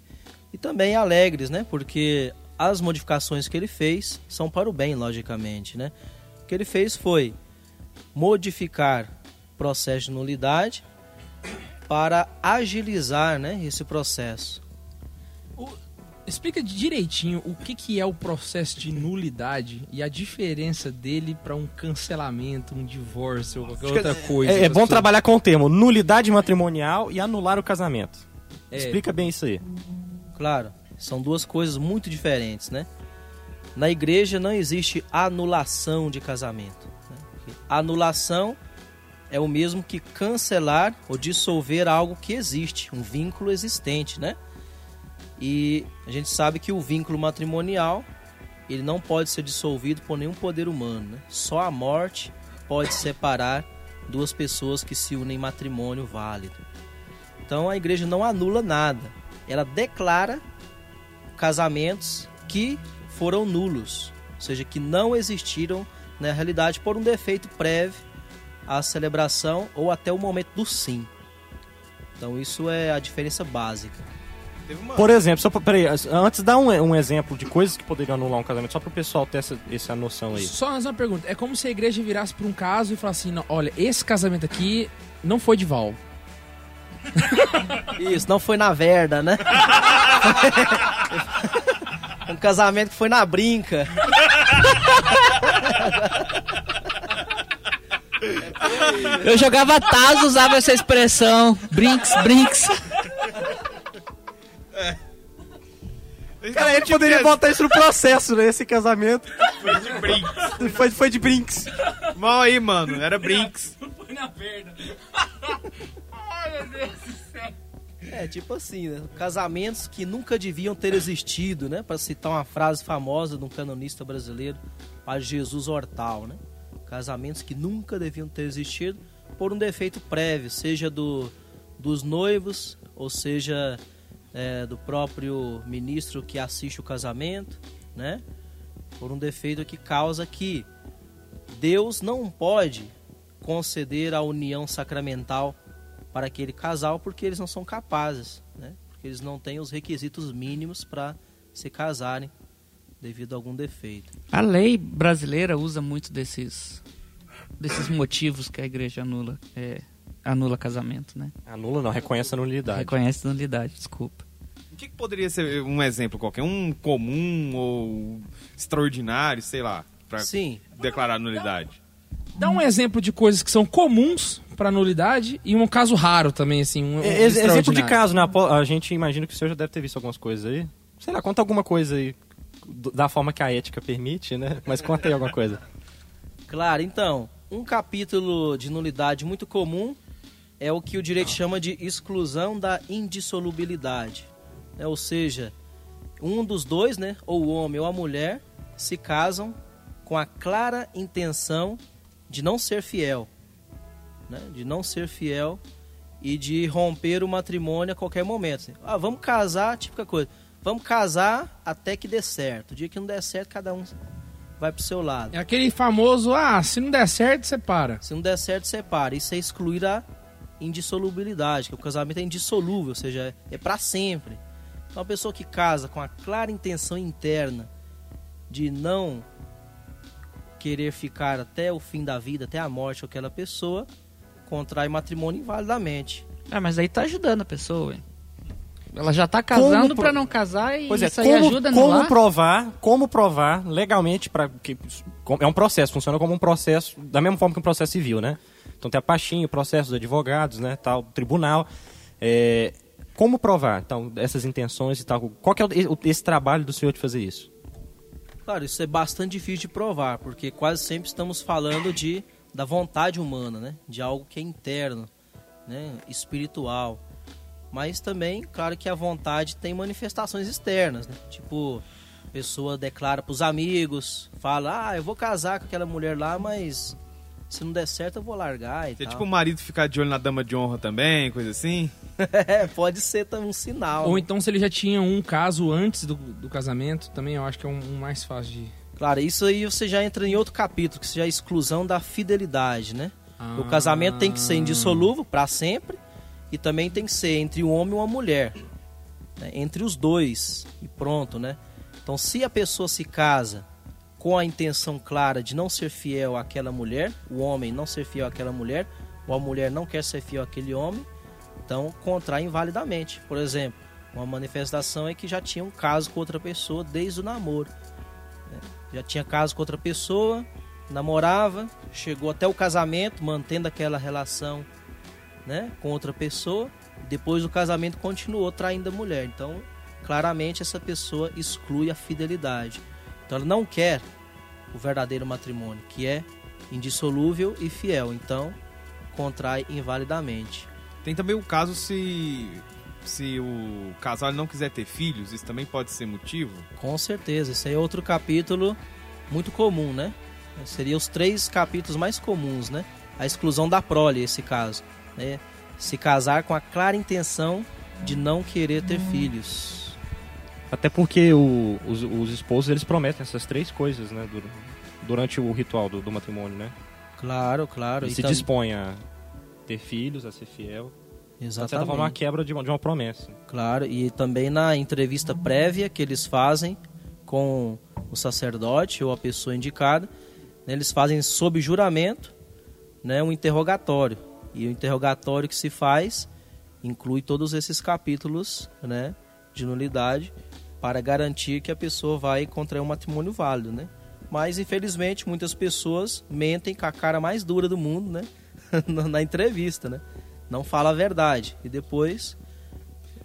e também alegres, né? Porque as modificações que ele fez são para o bem, logicamente, né? O que ele fez foi modificar o processo de nulidade para agilizar, né, esse processo. Explica direitinho o que, que é o processo de nulidade e a diferença dele pra um cancelamento, um divórcio ou qualquer outra coisa. É, é bom trabalhar com o termo nulidade matrimonial e anular o casamento. É. Explica bem isso aí. Claro, são duas coisas muito diferentes, né? Na igreja não existe anulação de casamento. né? Anulação é o mesmo que cancelar ou dissolver algo que existe, um vínculo existente, né? E a gente sabe que o vínculo matrimonial ele não pode ser dissolvido por nenhum poder humano, né? Só a morte pode separar duas pessoas que se unem em matrimônio válido. Então a igreja não anula nada. Ela declara casamentos que foram nulos, ou seja, que não existiram na realidade por um defeito prévio à celebração ou até o momento do sim. Então isso é a diferença básica. Por exemplo, só pra, peraí, antes dá um, um exemplo de coisas que poderiam anular um casamento, só pro pessoal ter essa, essa noção aí. Só mais uma pergunta. É como se a igreja virasse pra um caso e falasse assim: não, olha, esse casamento aqui não foi de Val. Isso, não foi na verda, né? um casamento que foi na brinca. Eu jogava Taz, usava essa expressão. Brinks, brinks. É. Cara, Cara, gente poderia então, botar isso no processo, né? Esse casamento. Foi de brinks. Foi, foi de brinks. Mal aí, mano. Era brinks. Foi na perna. Ai, meu Deus do céu. É, tipo assim, né? Casamentos que nunca deviam ter existido, né? Para citar uma frase famosa de um canonista brasileiro, a Jesus Hortal, né? Casamentos que nunca deviam ter existido por um defeito prévio, seja do, dos noivos, ou seja é, do próprio ministro que assiste o casamento, né? Por um defeito que causa que Deus não pode conceder a união sacramental para aquele casal porque eles não são capazes, né? Porque eles não têm os requisitos mínimos para se casarem devido a algum defeito. A lei brasileira usa muito desses desses motivos que a igreja anula, é, anula casamento, né? Anula não, reconhece a nulidade. Reconhece a nulidade, desculpa. O que, que poderia ser um exemplo qualquer? Um comum ou extraordinário, sei lá, para Sim, declarar nulidade? Dá um exemplo de coisas que são comuns para nulidade e um caso raro também, assim. Um, um É, ex- exemplo de caso, né? A gente imagina que o senhor já deve ter visto algumas coisas aí. Sei lá, conta alguma coisa aí. Da forma que a ética permite, né? Mas conta aí alguma coisa. claro. Então, um capítulo de nulidade muito comum é o que o direito chama de exclusão da indissolubilidade. né? Ou seja, um dos dois, né, ou o homem ou a mulher, se casam com a clara intenção de não ser fiel, né? de não ser fiel e de romper o matrimônio a qualquer momento. Ah, vamos casar, típica coisa. Vamos casar até que dê certo. O dia que não der certo, cada um vai pro seu lado. É aquele famoso, ah, se não der certo, você para. Se não der certo, separa. Isso é excluir a indissolubilidade, que o casamento é indissolúvel, ou seja, é para sempre. Então, uma pessoa que casa com a clara intenção interna de não querer ficar até o fim da vida, até a morte com aquela pessoa, contrai matrimônio invalidamente. Ah, mas aí tá ajudando a pessoa, ué. Ela já tá casando pra não casar e Pois é, isso aí como, ajuda como provar, como provar legalmente para que é um processo, funciona como um processo da mesma forma que um processo civil, né? Então tem a pastinha, o processo dos advogados, né, tal, tribunal. É, como provar, então, essas intenções e tal? Qual que é o- esse trabalho do senhor de fazer isso? Claro, isso é bastante difícil de provar, porque quase sempre estamos falando de da vontade humana, né? De algo que é interno, né? Espiritual. Mas também, claro que a vontade tem manifestações externas, né? Tipo, a pessoa declara para os amigos, fala: "Ah, eu vou casar com aquela mulher lá, mas se não der certo eu vou largar e É tal". tipo o marido ficar de olho na dama de honra também, coisa assim? É, pode ser também um sinal. Ou né? então se ele já tinha um caso antes do, do casamento, também eu acho que é um, um mais fácil de... Claro, isso aí você já entra em outro capítulo, que seja a exclusão da fidelidade, né? O Ah. casamento tem que ser indissolúvel para sempre e também tem que ser entre um homem e uma mulher, né? entre os dois e pronto, né? Então, se a pessoa se casa com a intenção clara de não ser fiel àquela mulher, o homem não ser fiel àquela mulher, ou a mulher não quer ser fiel àquele homem, então contrai invalidamente. Por exemplo, uma manifestação é que já tinha um caso com outra pessoa desde o namoro. né? Já tinha caso com outra pessoa, namorava, chegou até o casamento, mantendo aquela relação né, com outra pessoa. Depois do casamento continuou traindo a mulher. Então, claramente essa pessoa exclui a fidelidade. Então ela não quer o verdadeiro matrimônio, que é indissolúvel e fiel. Então, contrai invalidamente. Tem também o caso se se o casal não quiser ter filhos, isso também pode ser motivo? Com certeza, esse aí é outro capítulo muito comum, né? Seria os três capítulos mais comuns, né? A exclusão da prole, esse caso. Né? Se casar com a clara intenção de não querer ter filhos. Até porque o- os, os esposos eles prometem essas três coisas, né? dur- Durante o ritual do, do matrimônio, né? Claro, claro. Ele e se tam- dispõe a ter filhos, a ser fiel. Então, De certa forma, é uma Exatamente. quebra de uma, de uma promessa. Claro, e também na entrevista prévia que eles fazem com o sacerdote ou a pessoa indicada, né, eles fazem sob juramento né, um interrogatório. E o interrogatório que se faz inclui todos esses capítulos né, de nulidade para garantir que a pessoa vai contrair um matrimônio válido. Né? Mas, infelizmente, muitas pessoas mentem com a cara mais dura do mundo né, na entrevista. Né? Não fala a verdade. E depois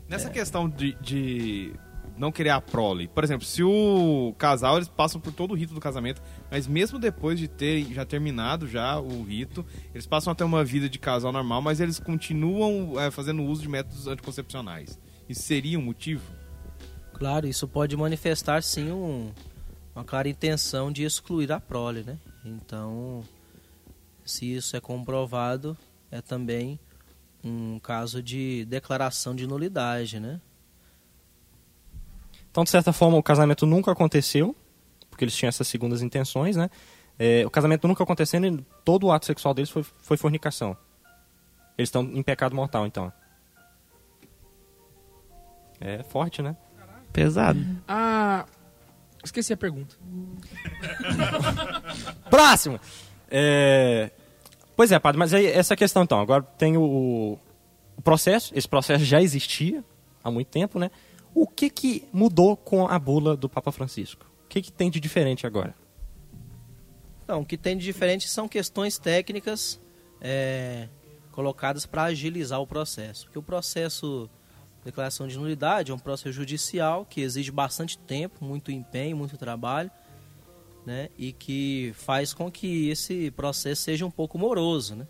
Nessa questão de, de não querer a prole. Por exemplo, se o casal, eles passam por todo o rito do casamento, mas mesmo depois de ter já terminado já o rito, eles passam a ter uma vida de casal normal, mas eles continuam é, fazendo uso de métodos anticoncepcionais. Isso seria um motivo? Claro, isso pode manifestar sim um, uma clara intenção de excluir a prole, né? Então, se isso é comprovado, é também um caso de declaração de nulidade, né? Então, de certa forma, o casamento nunca aconteceu, porque eles tinham essas segundas intenções, né? É, o casamento nunca acontecendo e todo o ato sexual deles foi, foi fornicação. Eles estão em pecado mortal, então. É forte, né? Pesado. Ah, esqueci a pergunta. Próximo! É... Pois é, padre, mas aí essa questão então. Agora tem o, o processo, esse processo já existia há muito tempo, né? O que, que mudou com a bula do Papa Francisco? O que, que tem de diferente agora? Então, o que tem de diferente são questões técnicas é, colocadas para agilizar o processo. Porque o processo de declaração de nulidade é um processo judicial que exige bastante tempo, muito empenho, muito trabalho, né? E que faz com que esse processo seja um pouco moroso, né?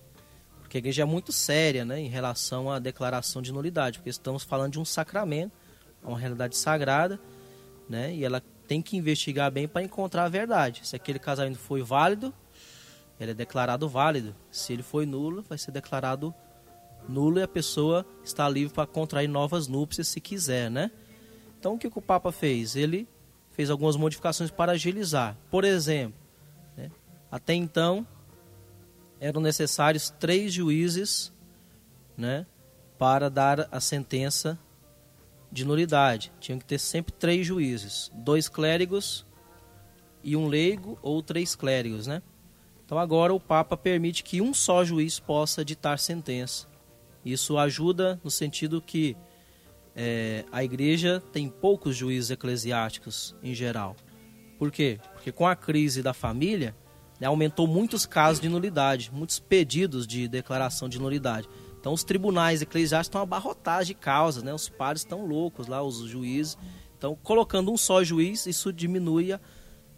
Porque a igreja é muito séria, né, em relação à declaração de nulidade, porque estamos falando de um sacramento, uma realidade sagrada, né? E ela tem que investigar bem para encontrar a verdade. Se aquele casamento foi válido, ele é declarado válido. Se ele foi nulo, vai ser declarado nulo e a pessoa está livre para contrair novas núpcias se quiser, né? Então o que, que o Papa fez? Ele fez algumas modificações para agilizar. Por exemplo, né, até então eram necessários três juízes, né, para dar a sentença de nulidade. Tinham que ter sempre três juízes, dois clérigos e um leigo ou três clérigos, né? Então agora o Papa permite que um só juiz possa ditar sentença. Isso ajuda no sentido que é, a igreja tem poucos juízes eclesiásticos em geral. Por quê? Porque com a crise da família, né, aumentou muitos casos de nulidade, muitos pedidos de declaração de nulidade. Então os tribunais eclesiásticos estão abarrotados de causas, né? Os pares estão loucos lá, os juízes. Então, colocando um só juiz, isso diminui a,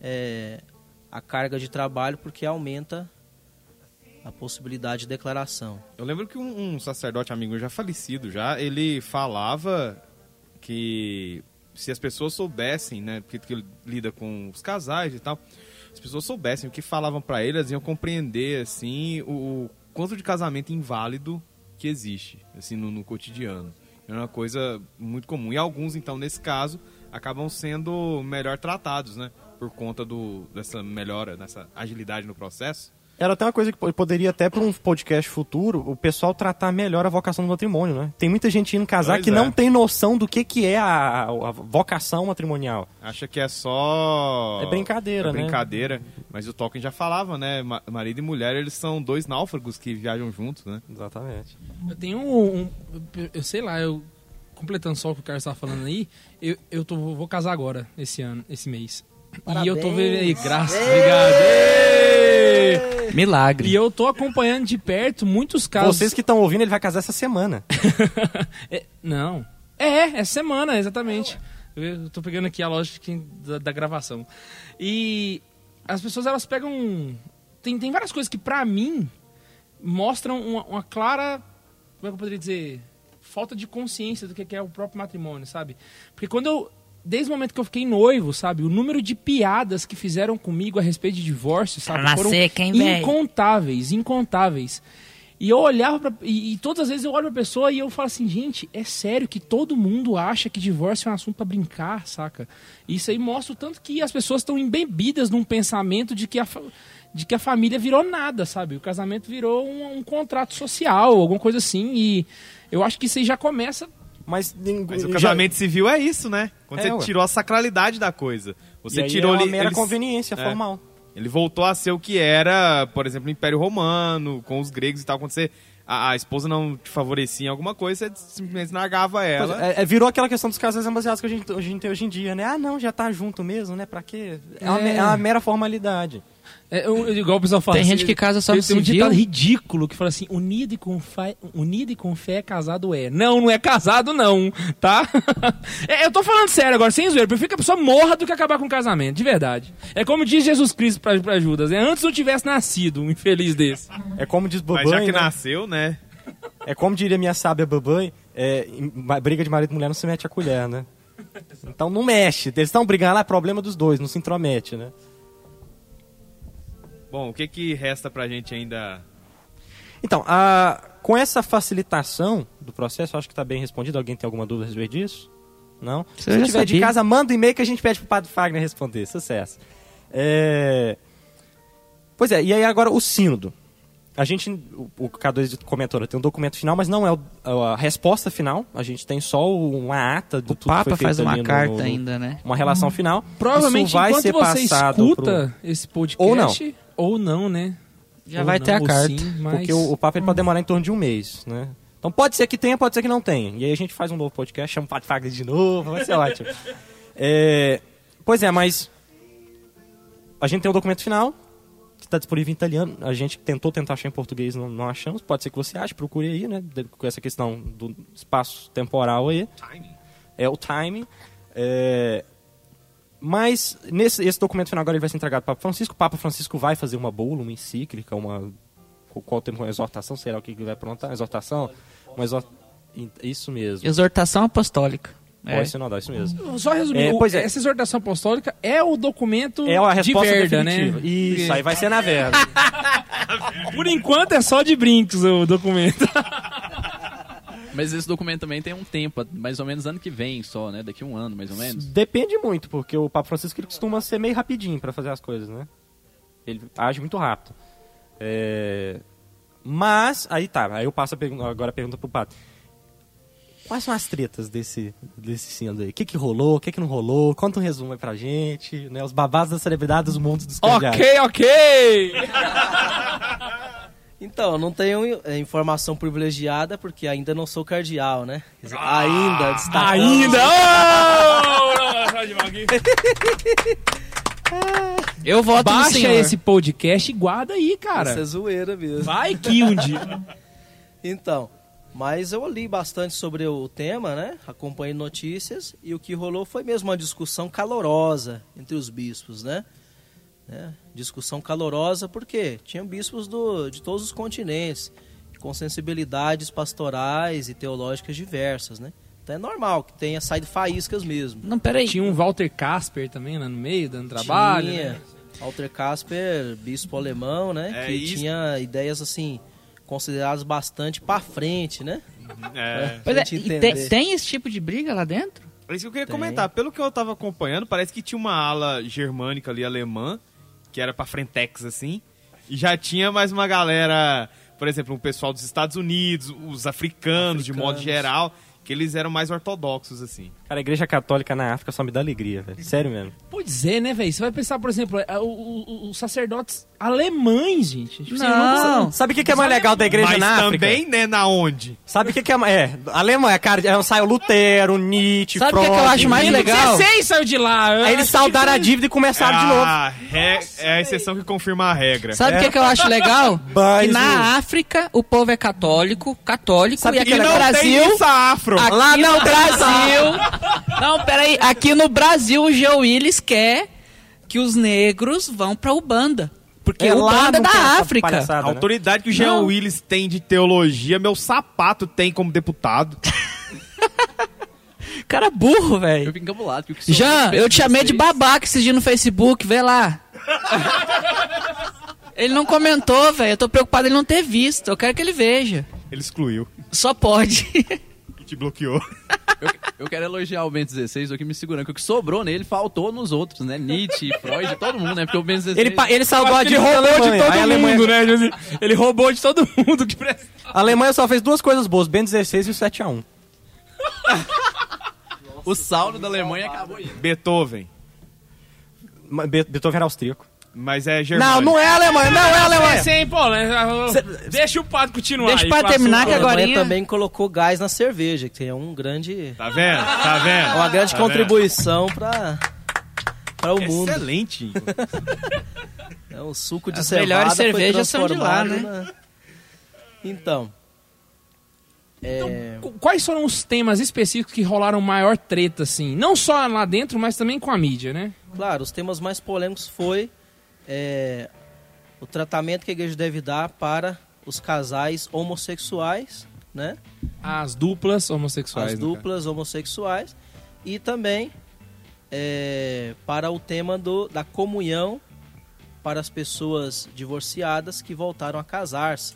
é, a carga de trabalho porque aumenta a possibilidade de declaração. Eu lembro que um, um sacerdote amigo já falecido já, ele falava que se as pessoas soubessem, né, porque ele lida com os casais e tal, as pessoas soubessem o que falavam para ele, elas iam compreender assim o, o quanto de casamento inválido que existe assim no, no cotidiano. É uma coisa muito comum. E alguns, então, nesse caso, acabam sendo melhor tratados, né? Por conta do, dessa melhora, dessa agilidade no processo. Era até uma coisa que po- poderia até para um podcast futuro o pessoal tratar melhor a vocação do matrimônio, né? Tem muita gente indo casar Pois que é. não tem noção do que, que é a, a vocação matrimonial. Acha que é só. É brincadeira, é né? brincadeira. Mas o Tolkien já falava, né? Ma- Marido e mulher, eles são dois náufragos que viajam juntos, né? Exatamente. Eu tenho um, um- eu sei lá, eu completando só o que o Carlos estava falando aí, eu, eu tô, vou casar agora, esse ano, esse mês. E eu tô vendo aí, graças, obrigado. Milagre. E eu tô acompanhando de perto muitos casos. Vocês que estão ouvindo, ele vai casar essa semana. É, não. É, é semana, exatamente. Eu tô pegando aqui a lógica da, da gravação. E as pessoas, elas pegam... Tem, tem várias coisas que, pra mim, mostram uma, uma clara... Como é que eu poderia dizer? Falta de consciência do que que é o próprio matrimônio, sabe? Porque quando eu... Desde o momento que eu fiquei noivo, sabe? O número de piadas que fizeram comigo a respeito de divórcio, sabe? Pra nascer, quem, véi? incontáveis, incontáveis. E eu olhava pra, e, e todas as vezes eu olho pra pessoa e eu falo assim, gente, é sério que todo mundo acha que divórcio é um assunto pra brincar, saca? Isso aí mostra o tanto que as pessoas estão embebidas num pensamento de que a, de que a família virou nada, sabe? O casamento virou um, um contrato social, alguma coisa assim. E eu acho que isso aí já começa. Mas, Mas o já- casamento civil é isso, né? Quando É, você ué. tirou a sacralidade da coisa. Você tirou é uma mera eles- conveniência É. formal. Ele voltou a ser o que era, por exemplo, o Império Romano, com os gregos e tal. Quando você, a, a esposa não te favorecia em alguma coisa, você simplesmente largava ela. Pois é, é, virou aquela questão dos casais amasiados que a gente, a gente tem hoje em dia, né? Ah, não, já tá junto mesmo, né? Pra quê? É, uma, É. me- é uma mera formalidade. É, um- igual o pessoal fala. Tem assim, gente que casa só tem, no tem um civil. ditado ridículo que fala assim: unido e, com fé, unido e com fé, casado é. Não, não é casado, não, tá? É, eu tô falando sério agora, sem zoeira. Eu prefiro que a pessoa morra do que acabar com o casamento, de verdade. É como diz Jesus Cristo pra, pra Judas: é antes não tivesse nascido um infeliz desse. É como diz Mas já que né? nasceu, né? É como diria minha sábia Babai, é, briga de marido e mulher não se mete a colher, né? Então não mexe. Eles estão brigando lá, é problema dos dois, não se intromete, né? Bom, o que que resta pra gente ainda... Então, a- com essa facilitação do processo, acho que está bem respondido. Alguém tem alguma dúvida a respeito disso? Não? Se tiver de sabia. casa, manda um e-mail que a gente pede pro Padre Fagner responder. Sucesso. É... Pois é, e aí agora o sínodo. A gente, o, o K2 comentou, tem um documento final, mas não é o- a resposta final. A gente tem só uma ata do O tudo que foi Papa feito faz uma no- carta no- ainda, né? Uma relação final. Provavelmente, Isso vai enquanto ser você passado escuta esse podcast, Ou não. Ou não, né? Já Ou vai não, ter a carta. sim, mas- Porque o, o Papa ele pode demorar em torno de um mês, né? Então pode ser que tenha, pode ser que não tenha. E aí a gente faz um novo podcast, chama o Padre Fagner de novo, vai ser ótimo. É, pois é, mas a gente tem o documento final, que está disponível em italiano. A gente tentou tentar achar em português, não, não achamos. Pode ser que você ache, procure aí, né? Com essa questão do espaço temporal aí. É o timing. É, mas nesse esse documento final agora ele vai ser entregado para o Papa Francisco. O Papa Francisco vai fazer uma bula, uma encíclica, uma qual- tempo uma exortação, será o que ele vai aprontar? Exortação? Uma exor... Isso mesmo. Exortação apostólica. É. Pode ser não, isso mesmo. Só resumir, É, pois é. essa exortação apostólica é o documento É a resposta de verda, definitiva. né? Isso, aí vai ser na verda. Por enquanto é só de brincos o documento. Mas esse documento também tem um tempo, mais ou menos ano que vem só, né? Daqui um ano, mais ou menos. Depende muito, porque o Papa Francisco ele costuma ser meio rapidinho para fazer as coisas, né? Ele age muito rápido. É, Mas, aí tá, aí eu passo a pergun- agora a pergunta pro Padre. Quais são as tretas desse, desse sínodo aí? O que que rolou, o que que não rolou? Conta um resumo aí pra gente, né? Os babados das celebridades do mundo dos ok, ok! Então, eu não tenho é, informação privilegiada porque ainda não sou cardeal, né? Dizer, ainda, destacando. Ainda! Eu voto no Baixa senhor. esse podcast e guarda aí, cara. Isso é zoeira mesmo. Vai que um dia. Então, mas eu li bastante sobre o tema, né? Acompanhei notícias e o que rolou foi mesmo uma discussão calorosa entre os bispos, né? Né? Discussão calorosa porque tinham bispos do, de todos os continentes, com sensibilidades pastorais e teológicas diversas, né? Então é normal que tenha saído faíscas mesmo. Não, peraí. Tinha um Walter Casper também lá no meio, dando trabalho. Tinha. né? Walter Casper, bispo alemão, né? É que isso. tinha ideias assim consideradas bastante para frente, né? É. Pois é, gente e entender. tem, tem esse tipo de briga lá dentro? É isso que eu queria Tem. comentar. Pelo que eu tava acompanhando, parece que tinha uma ala germânica ali, alemã, que era pra Frentex, assim. E já tinha mais uma galera, por exemplo, um pessoal dos Estados Unidos, os africanos, de modo Africanos. geral, que eles eram mais ortodoxos, assim. Cara, a igreja católica na África só me dá alegria, velho. Sério mesmo. Pois é, né, velho? Você vai pensar, por exemplo, é, os sacerdotes alemães, gente. Tipo, assim, Não. Sabe o que, que é mais legal da igreja Mas na África? também, né, na onde? Sabe o que, que é. É, Alemanha, cara, é, sai o Lutero, Nietzsche, Sabe o que que eu acho mais legal? 16 saiu de lá. Eu Aí eles saudaram a que- dívida e começaram de novo. Ah, re- é a exceção que confirma a regra. Sabe o que, que eu acho legal? Mas que na África o povo é católico, católico, Sabe e aqui é no? Brasil. Tem afro. Aqui Lá não no Brasil. Não, peraí. Aqui no Brasil o Joe Willis quer que os negros vão pra Ubanda. Porque É, Ubanda é da África. palhaçada, A né? autoridade que o Jean Não. Willis tem de teologia, meu sapato tem como deputado. Cara burro, Eu velho. fico encabulado. sou- Jean, eu te chamei de vocês- babaca esses dias no Facebook, vê lá. Ele não comentou, velho. Eu tô preocupado ele não ter visto. Eu quero que ele veja. Ele excluiu Só pode. e te bloqueou. Eu, eu quero elogiar o Bento 16, eu aqui me segurando, que o que sobrou nele faltou nos outros, né? Nietzsche, Freud, todo mundo, né? Porque o Bento 16... Ele, ele acho a que da roubou de todo a Alemanha, mundo, né? Assim, Ele roubou de todo mundo que presta. a Alemanha só fez duas coisas boas, Ben 16 e o 7x1. O saldo da Alemanha acabou aí. Beethoven. Beethoven era austríaco. Mas é Não, germânico. não é Alemanha, não é Alemanha. Sem pô, né? Deixa o padre continuar. Deixa o padre terminar, que A Alemanha agorinha- também colocou gás na cerveja, que é um grande, Tá vendo? Tá vendo? uma grande Tá vendo? contribuição para para o mundo. Excelente. É um suco de As melhores cervejas são de lá, transformado na- Então, é, Qu- Quais foram os temas específicos que rolaram maior treta, assim? Não só lá dentro, mas também com a mídia, né? claro, os temas mais polêmicos foi é, o tratamento que a igreja deve dar para os casais homossexuais, né? As duplas homossexuais. As duplas homossexuais e também é, para o tema do, da comunhão para as pessoas divorciadas que voltaram a casar-se.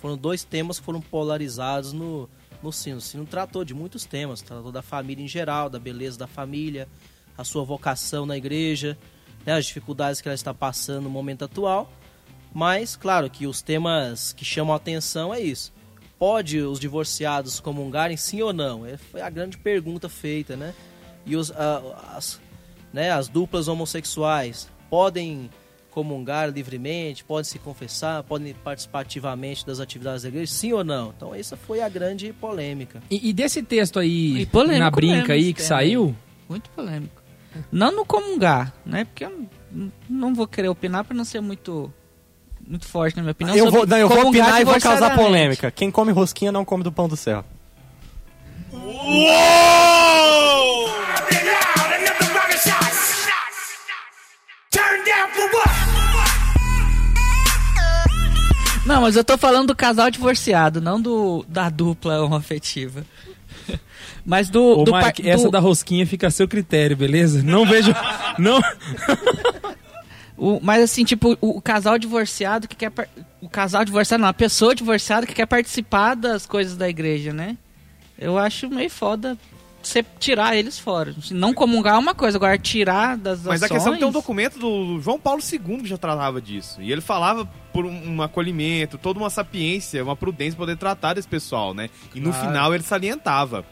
Foram dois temas que foram polarizados no, no sino. O sino tratou de muitos temas, tratou da família em geral, da beleza da família, a sua vocação na igreja, né, as dificuldades que ela está passando no momento atual. Mas, claro, que os temas que chamam a atenção é isso. Pode os divorciados comungarem, sim ou não? É, Foi a grande pergunta feita, né? E os, a- as, né, as duplas homossexuais podem comungar livremente, podem se confessar, podem participar ativamente das atividades da igreja, sim ou não? Então essa foi a grande polêmica. E, e desse texto aí, E na brinca mesmo aí que saiu, Muito polêmico. Não no comungar, né? Porque eu não- vou querer opinar pra não ser muito muito forte na minha opinião. eu vou, não, eu vou opinar e vou causar polêmica. Quem come rosquinha não come do pão do céu. Não, mas eu tô falando do casal divorciado, não do da dupla homoafetiva. Mas do. Ô, do Mike, par- essa do- da rosquinha fica a seu critério, beleza? Não vejo. não. o- mas assim, tipo, o, o casal divorciado que quer. O casal divorciado, não, a pessoa divorciada que quer participar das coisas da igreja, né? Eu acho meio foda você tirar eles fora. Assim, Não comungar é uma coisa, agora tirar das Mas a questão é que tem um documento do João Paulo II que já tratava disso. E ele falava por um, acolhimento, toda uma sapiência, uma prudência poder tratar desse pessoal, né? E no Claro. final ele salientava.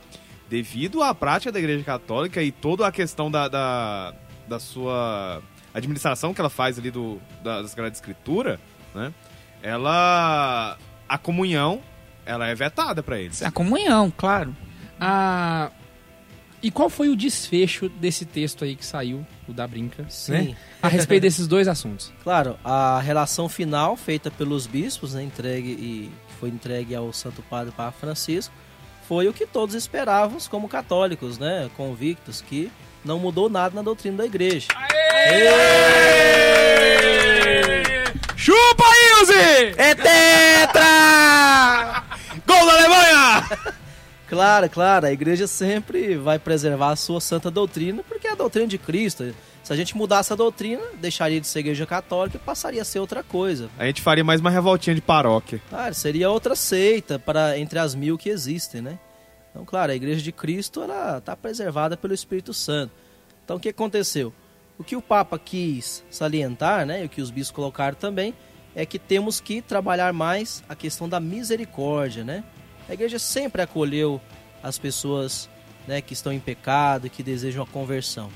Devido à prática da Igreja Católica e toda a questão da, da, da sua administração que ela faz ali do, da Sagrada Escritura, né? Ela. A comunhão, ela é vetada pra eles. A comunhão, claro. Ah, e qual foi o desfecho desse texto aí que saiu, o da brinca, Sim. né? A respeito desses dois assuntos. Claro, a relação final feita pelos bispos, né, entregue e que foi entregue ao Santo Padre Papa Francisco, foi o que todos esperávamos como católicos, né, convictos que não mudou nada na doutrina da igreja. Chupa, Ilze! É tetra! Gol da Alemanha! Claro, claro, a igreja sempre vai preservar a sua santa doutrina, porque é a doutrina de Cristo. Se a gente mudasse a doutrina, deixaria de ser igreja católica e passaria a ser outra coisa. A gente faria mais uma revoltinha de paróquia. Claro, seria outra seita para entre as mil que existem, né? Então, claro, a igreja de Cristo ela está preservada pelo Espírito Santo. Então, o que aconteceu? O que o Papa quis salientar, né, e o que os bispos colocaram também, é que temos que trabalhar mais a questão da misericórdia, né? A igreja sempre acolheu as pessoas né, que estão em pecado que desejam a conversão.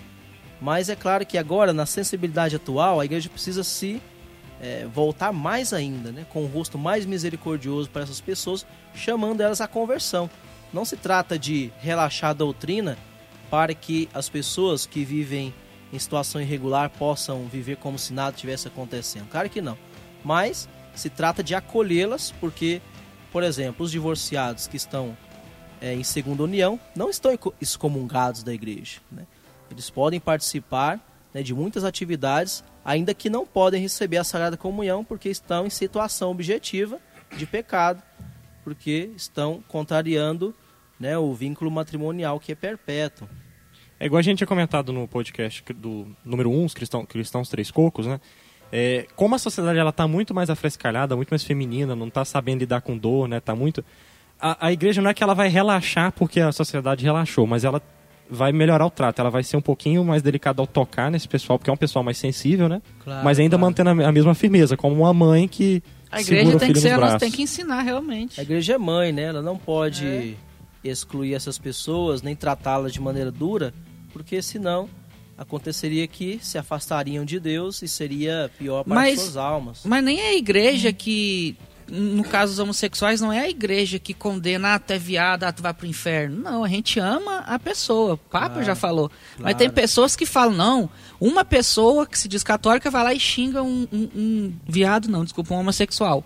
Mas é claro que agora, na sensibilidade atual, a igreja precisa se é, voltar mais ainda, né, com um rosto mais misericordioso para essas pessoas, chamando elas à conversão. Não se trata de relaxar a doutrina para que as pessoas que vivem em situação irregular possam viver como se nada tivesse acontecendo. Claro que não. Mas se trata de acolhê-las, porque, por exemplo, os divorciados que estão é, em segunda união não estão exco- excomungados da igreja. Né? Eles podem participar né, de muitas atividades, ainda que não podem receber a Sagrada Comunhão, porque estão em situação objetiva de pecado, porque estão contrariando né, o vínculo matrimonial que é perpétuo. É igual a gente tinha comentado no podcast do número 1, um, os cristão, Cristãos Três Cocos, né? É, como a sociedade ela tá muito mais afrescalhada, muito mais feminina, não tá sabendo lidar com dor, né? Tá muito a, a igreja não é que ela vai relaxar porque a sociedade relaxou, mas ela vai melhorar o trato, ela vai ser um pouquinho mais delicada ao tocar nesse pessoal, porque é um pessoal mais sensível, né? Claro, mas ainda claro. mantendo a, a mesma firmeza, como uma mãe que A segura igreja o tem filho que ser, ela tem que ensinar realmente. A igreja é mãe, né? Ela não pode excluir essas pessoas, nem tratá-las de maneira dura, porque senão aconteceria que se afastariam de Deus e seria pior para Mas- suas almas. Mas nem é a igreja que no caso dos homossexuais, não é a igreja que condena, ah, tu é viado, ah, tu vai pro inferno. Não, a gente ama a pessoa. O Papa Claro, já falou. Mas claro. tem pessoas que falam, não, uma pessoa que se diz católica vai lá e xinga um, um- um viado, não, desculpa, um homossexual.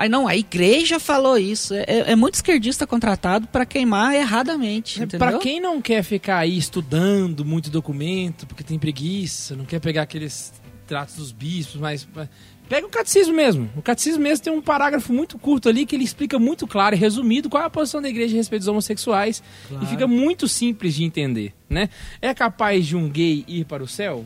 Aí não, a igreja falou isso. É, é muito esquerdista contratado pra queimar erradamente, entendeu? Pra quem não quer ficar aí estudando muito documento, porque tem preguiça, não quer pegar aqueles tratos dos bispos, mas pega o catecismo mesmo. O catecismo mesmo tem um parágrafo muito curto ali que ele explica muito claro e resumido qual é a posição da igreja a respeito dos homossexuais e fica muito simples de entender, né? É capaz de um gay ir para o céu?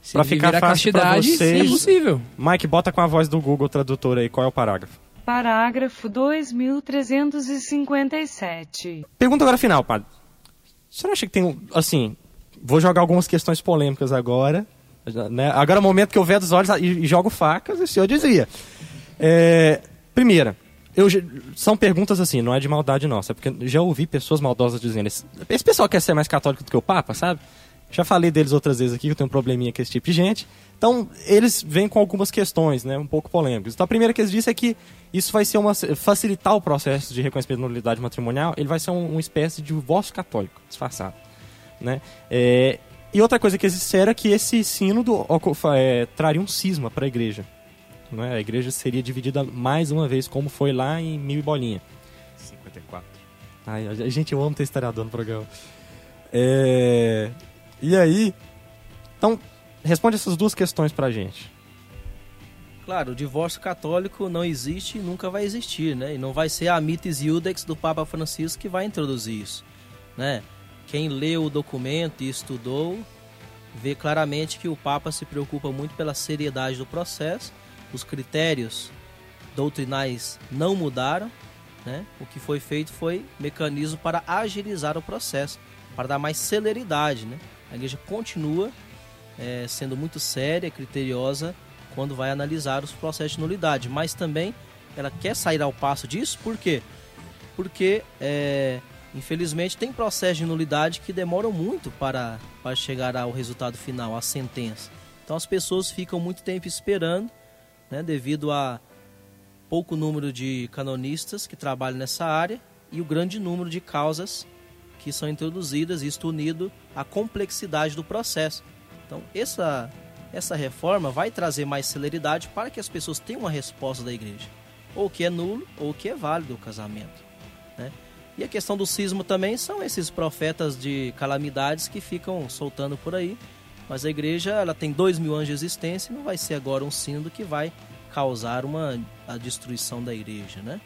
Se Pra ficar fácil pra castidade, vocês- é possível. Mike, bota com a voz do Google Tradutor aí, qual é o parágrafo? Parágrafo 2357. Pergunta agora final, padre. Você não acha que tem, assim, vou jogar algumas questões polêmicas agora, né? Agora é o momento que eu vejo dos olhos e, jogo facas, o senhor dizia. É, primeira, eu, são perguntas assim, não é de maldade nossa, porque já ouvi pessoas maldosas dizendo, esse, esse pessoal quer ser mais católico do que o Papa, sabe? Já falei deles outras vezes aqui, que eu tenho um probleminha com esse tipo de gente. Então, eles vêm com algumas questões, né, um pouco polêmicas. Então, a primeira que eles dizem é que isso vai ser uma facilitar o processo de reconhecimento de nulidade matrimonial, ele vai ser um- uma espécie de divórcio católico, disfarçado, né? É, e outra coisa que eles disseram é que esse sínodo é, traria um cisma para a igreja. Né? A igreja seria dividida mais uma vez, como foi lá em Mil e Bolinha. 54. Ai, gente, eu amo ter historiador no programa. É, E aí? Então, responde essas duas questões pra gente. Claro, o divórcio católico não existe e nunca vai existir, né? E não vai ser a mitis iudex do Papa Francisco que vai introduzir isso, né? Quem leu o documento e estudou vê claramente que o Papa se preocupa muito pela seriedade do processo, os critérios doutrinais não mudaram, né? O que foi feito foi mecanismo para agilizar o processo, para dar mais celeridade, né? A igreja continua eh, sendo muito séria, criteriosa quando vai analisar os processos de nulidade, mas também ela quer sair ao passo disso, por quê? Porque, é, infelizmente, tem processos de nulidade que demoram muito para, para chegar ao resultado final, à sentença. Então as pessoas ficam muito tempo esperando, né, devido a pouco número de canonistas que trabalham nessa área e o grande número de causas que são introduzidas, isto unido à complexidade do processo. Então, essa, essa reforma vai trazer mais celeridade para que as pessoas tenham uma resposta da igreja. Ou que é nulo, ou que é válido o casamento. né? E a questão do cisma também são esses profetas de calamidades que ficam soltando por aí. Mas a igreja ela tem dois mil anos de existência e não vai ser agora um sínodo que vai causar uma, a destruição da igreja, né?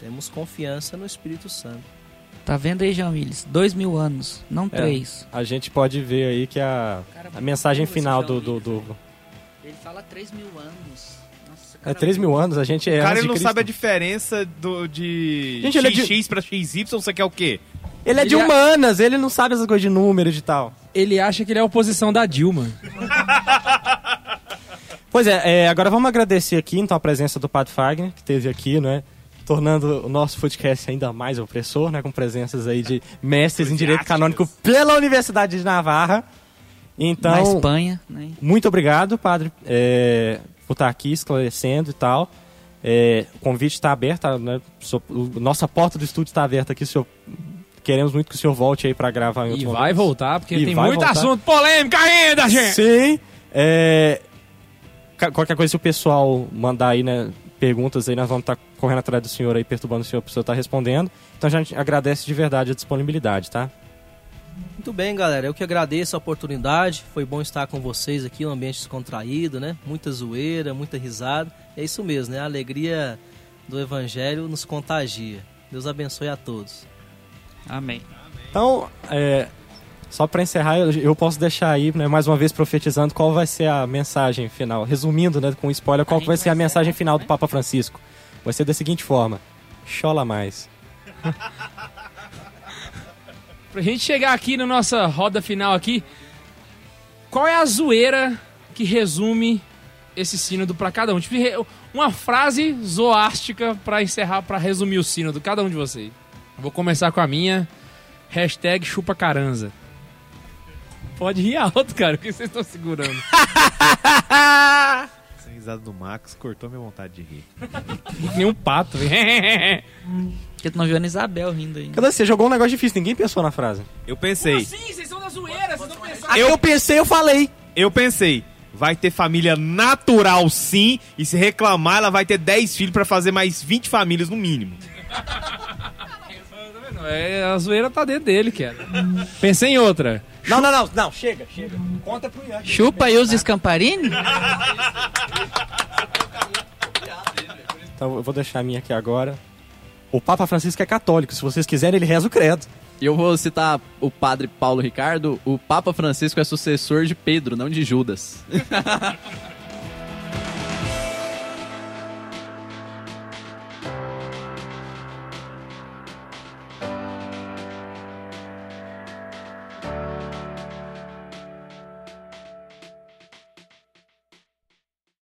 Temos confiança no Espírito Santo. Tá vendo aí, João Willis? Dois mil anos, não É. três. A gente pode ver aí que a, Cara, a mensagem esse final do, do, do- Ele fala três mil anos. Nossa, É cara, 3 mil anos, a gente é. O cara antes ele de não Cristo. sabe a diferença do, de Gente, ele é de- XX pra XY, você quer o quê? Ele é de Ele é- humanas, ele não sabe essas coisas de números e tal. Ele acha que ele é a oposição da Dilma. Pois é, é, agora vamos agradecer aqui então a presença do Padre Fagner, que esteve aqui, né? Tornando o nosso podcast ainda mais opressor, né? Com presenças aí de mestres em Direito Canônico pela Universidade de Navarra. Então, Na Espanha, né? muito obrigado, Padre, é, por estar aqui esclarecendo e tal. É, o convite está aberto, tá, né? Nossa porta do estúdio está aberta aqui, senhor. Queremos muito que o senhor volte aí para gravar em E outro vai momento. voltar, porque E tem vai muito voltar. assunto polêmico ainda, gente! Sim. É, qualquer coisa, se o pessoal mandar aí, né, perguntas aí, nós vamos estar correndo atrás do senhor aí, perturbando o senhor para o senhor estar respondendo. Então a gente agradece de verdade a disponibilidade, tá? Muito bem, galera. Eu que agradeço a oportunidade. Foi bom estar com vocês aqui, um ambiente descontraído, né? Muita zoeira, muita risada. É isso mesmo, né? A alegria do Evangelho nos contagia. Deus abençoe a todos. Amém. Então, é, só para encerrar, eu, posso deixar aí, né, mais uma vez profetizando qual vai ser a mensagem final. Resumindo, né, com spoiler, qual vai ser a mensagem final do né? Papa Francisco. Vai ser da seguinte forma: chola mais. Pra gente chegar aqui na nossa roda final aqui, qual é a zoeira que resume esse sínodo pra cada um? Tipo, uma frase zoástica pra encerrar, pra resumir o sínodo, cada um de vocês. Eu vou começar com a minha. Hashtag chupa caranza. Pode rir alto, cara, o que vocês estão segurando? Sem risada do Max cortou minha vontade de rir. Nem um pato. Porque tu não viu a Ana Isabel rindo ainda. Cadê você? Jogou um negócio difícil, ninguém pensou na frase. Eu pensei, Sim, vocês são da zoeira, vocês não pensaram. Aí eu pensei, eu falei. eu pensei, vai ter família natural sim, e se reclamar, ela vai ter 10 filhos pra fazer mais 20 famílias no mínimo. É, a zoeira tá dentro dele, cara. Pensei em outra. Não, não, não, não, chega, chega. Conta pro Ian. Chupa aí os Scamparini? Então eu vou deixar a minha aqui agora. O Papa Francisco é católico, se vocês quiserem ele reza o credo. E eu vou citar o padre Paulo Ricardo. O Papa Francisco é sucessor de Pedro, não de Judas.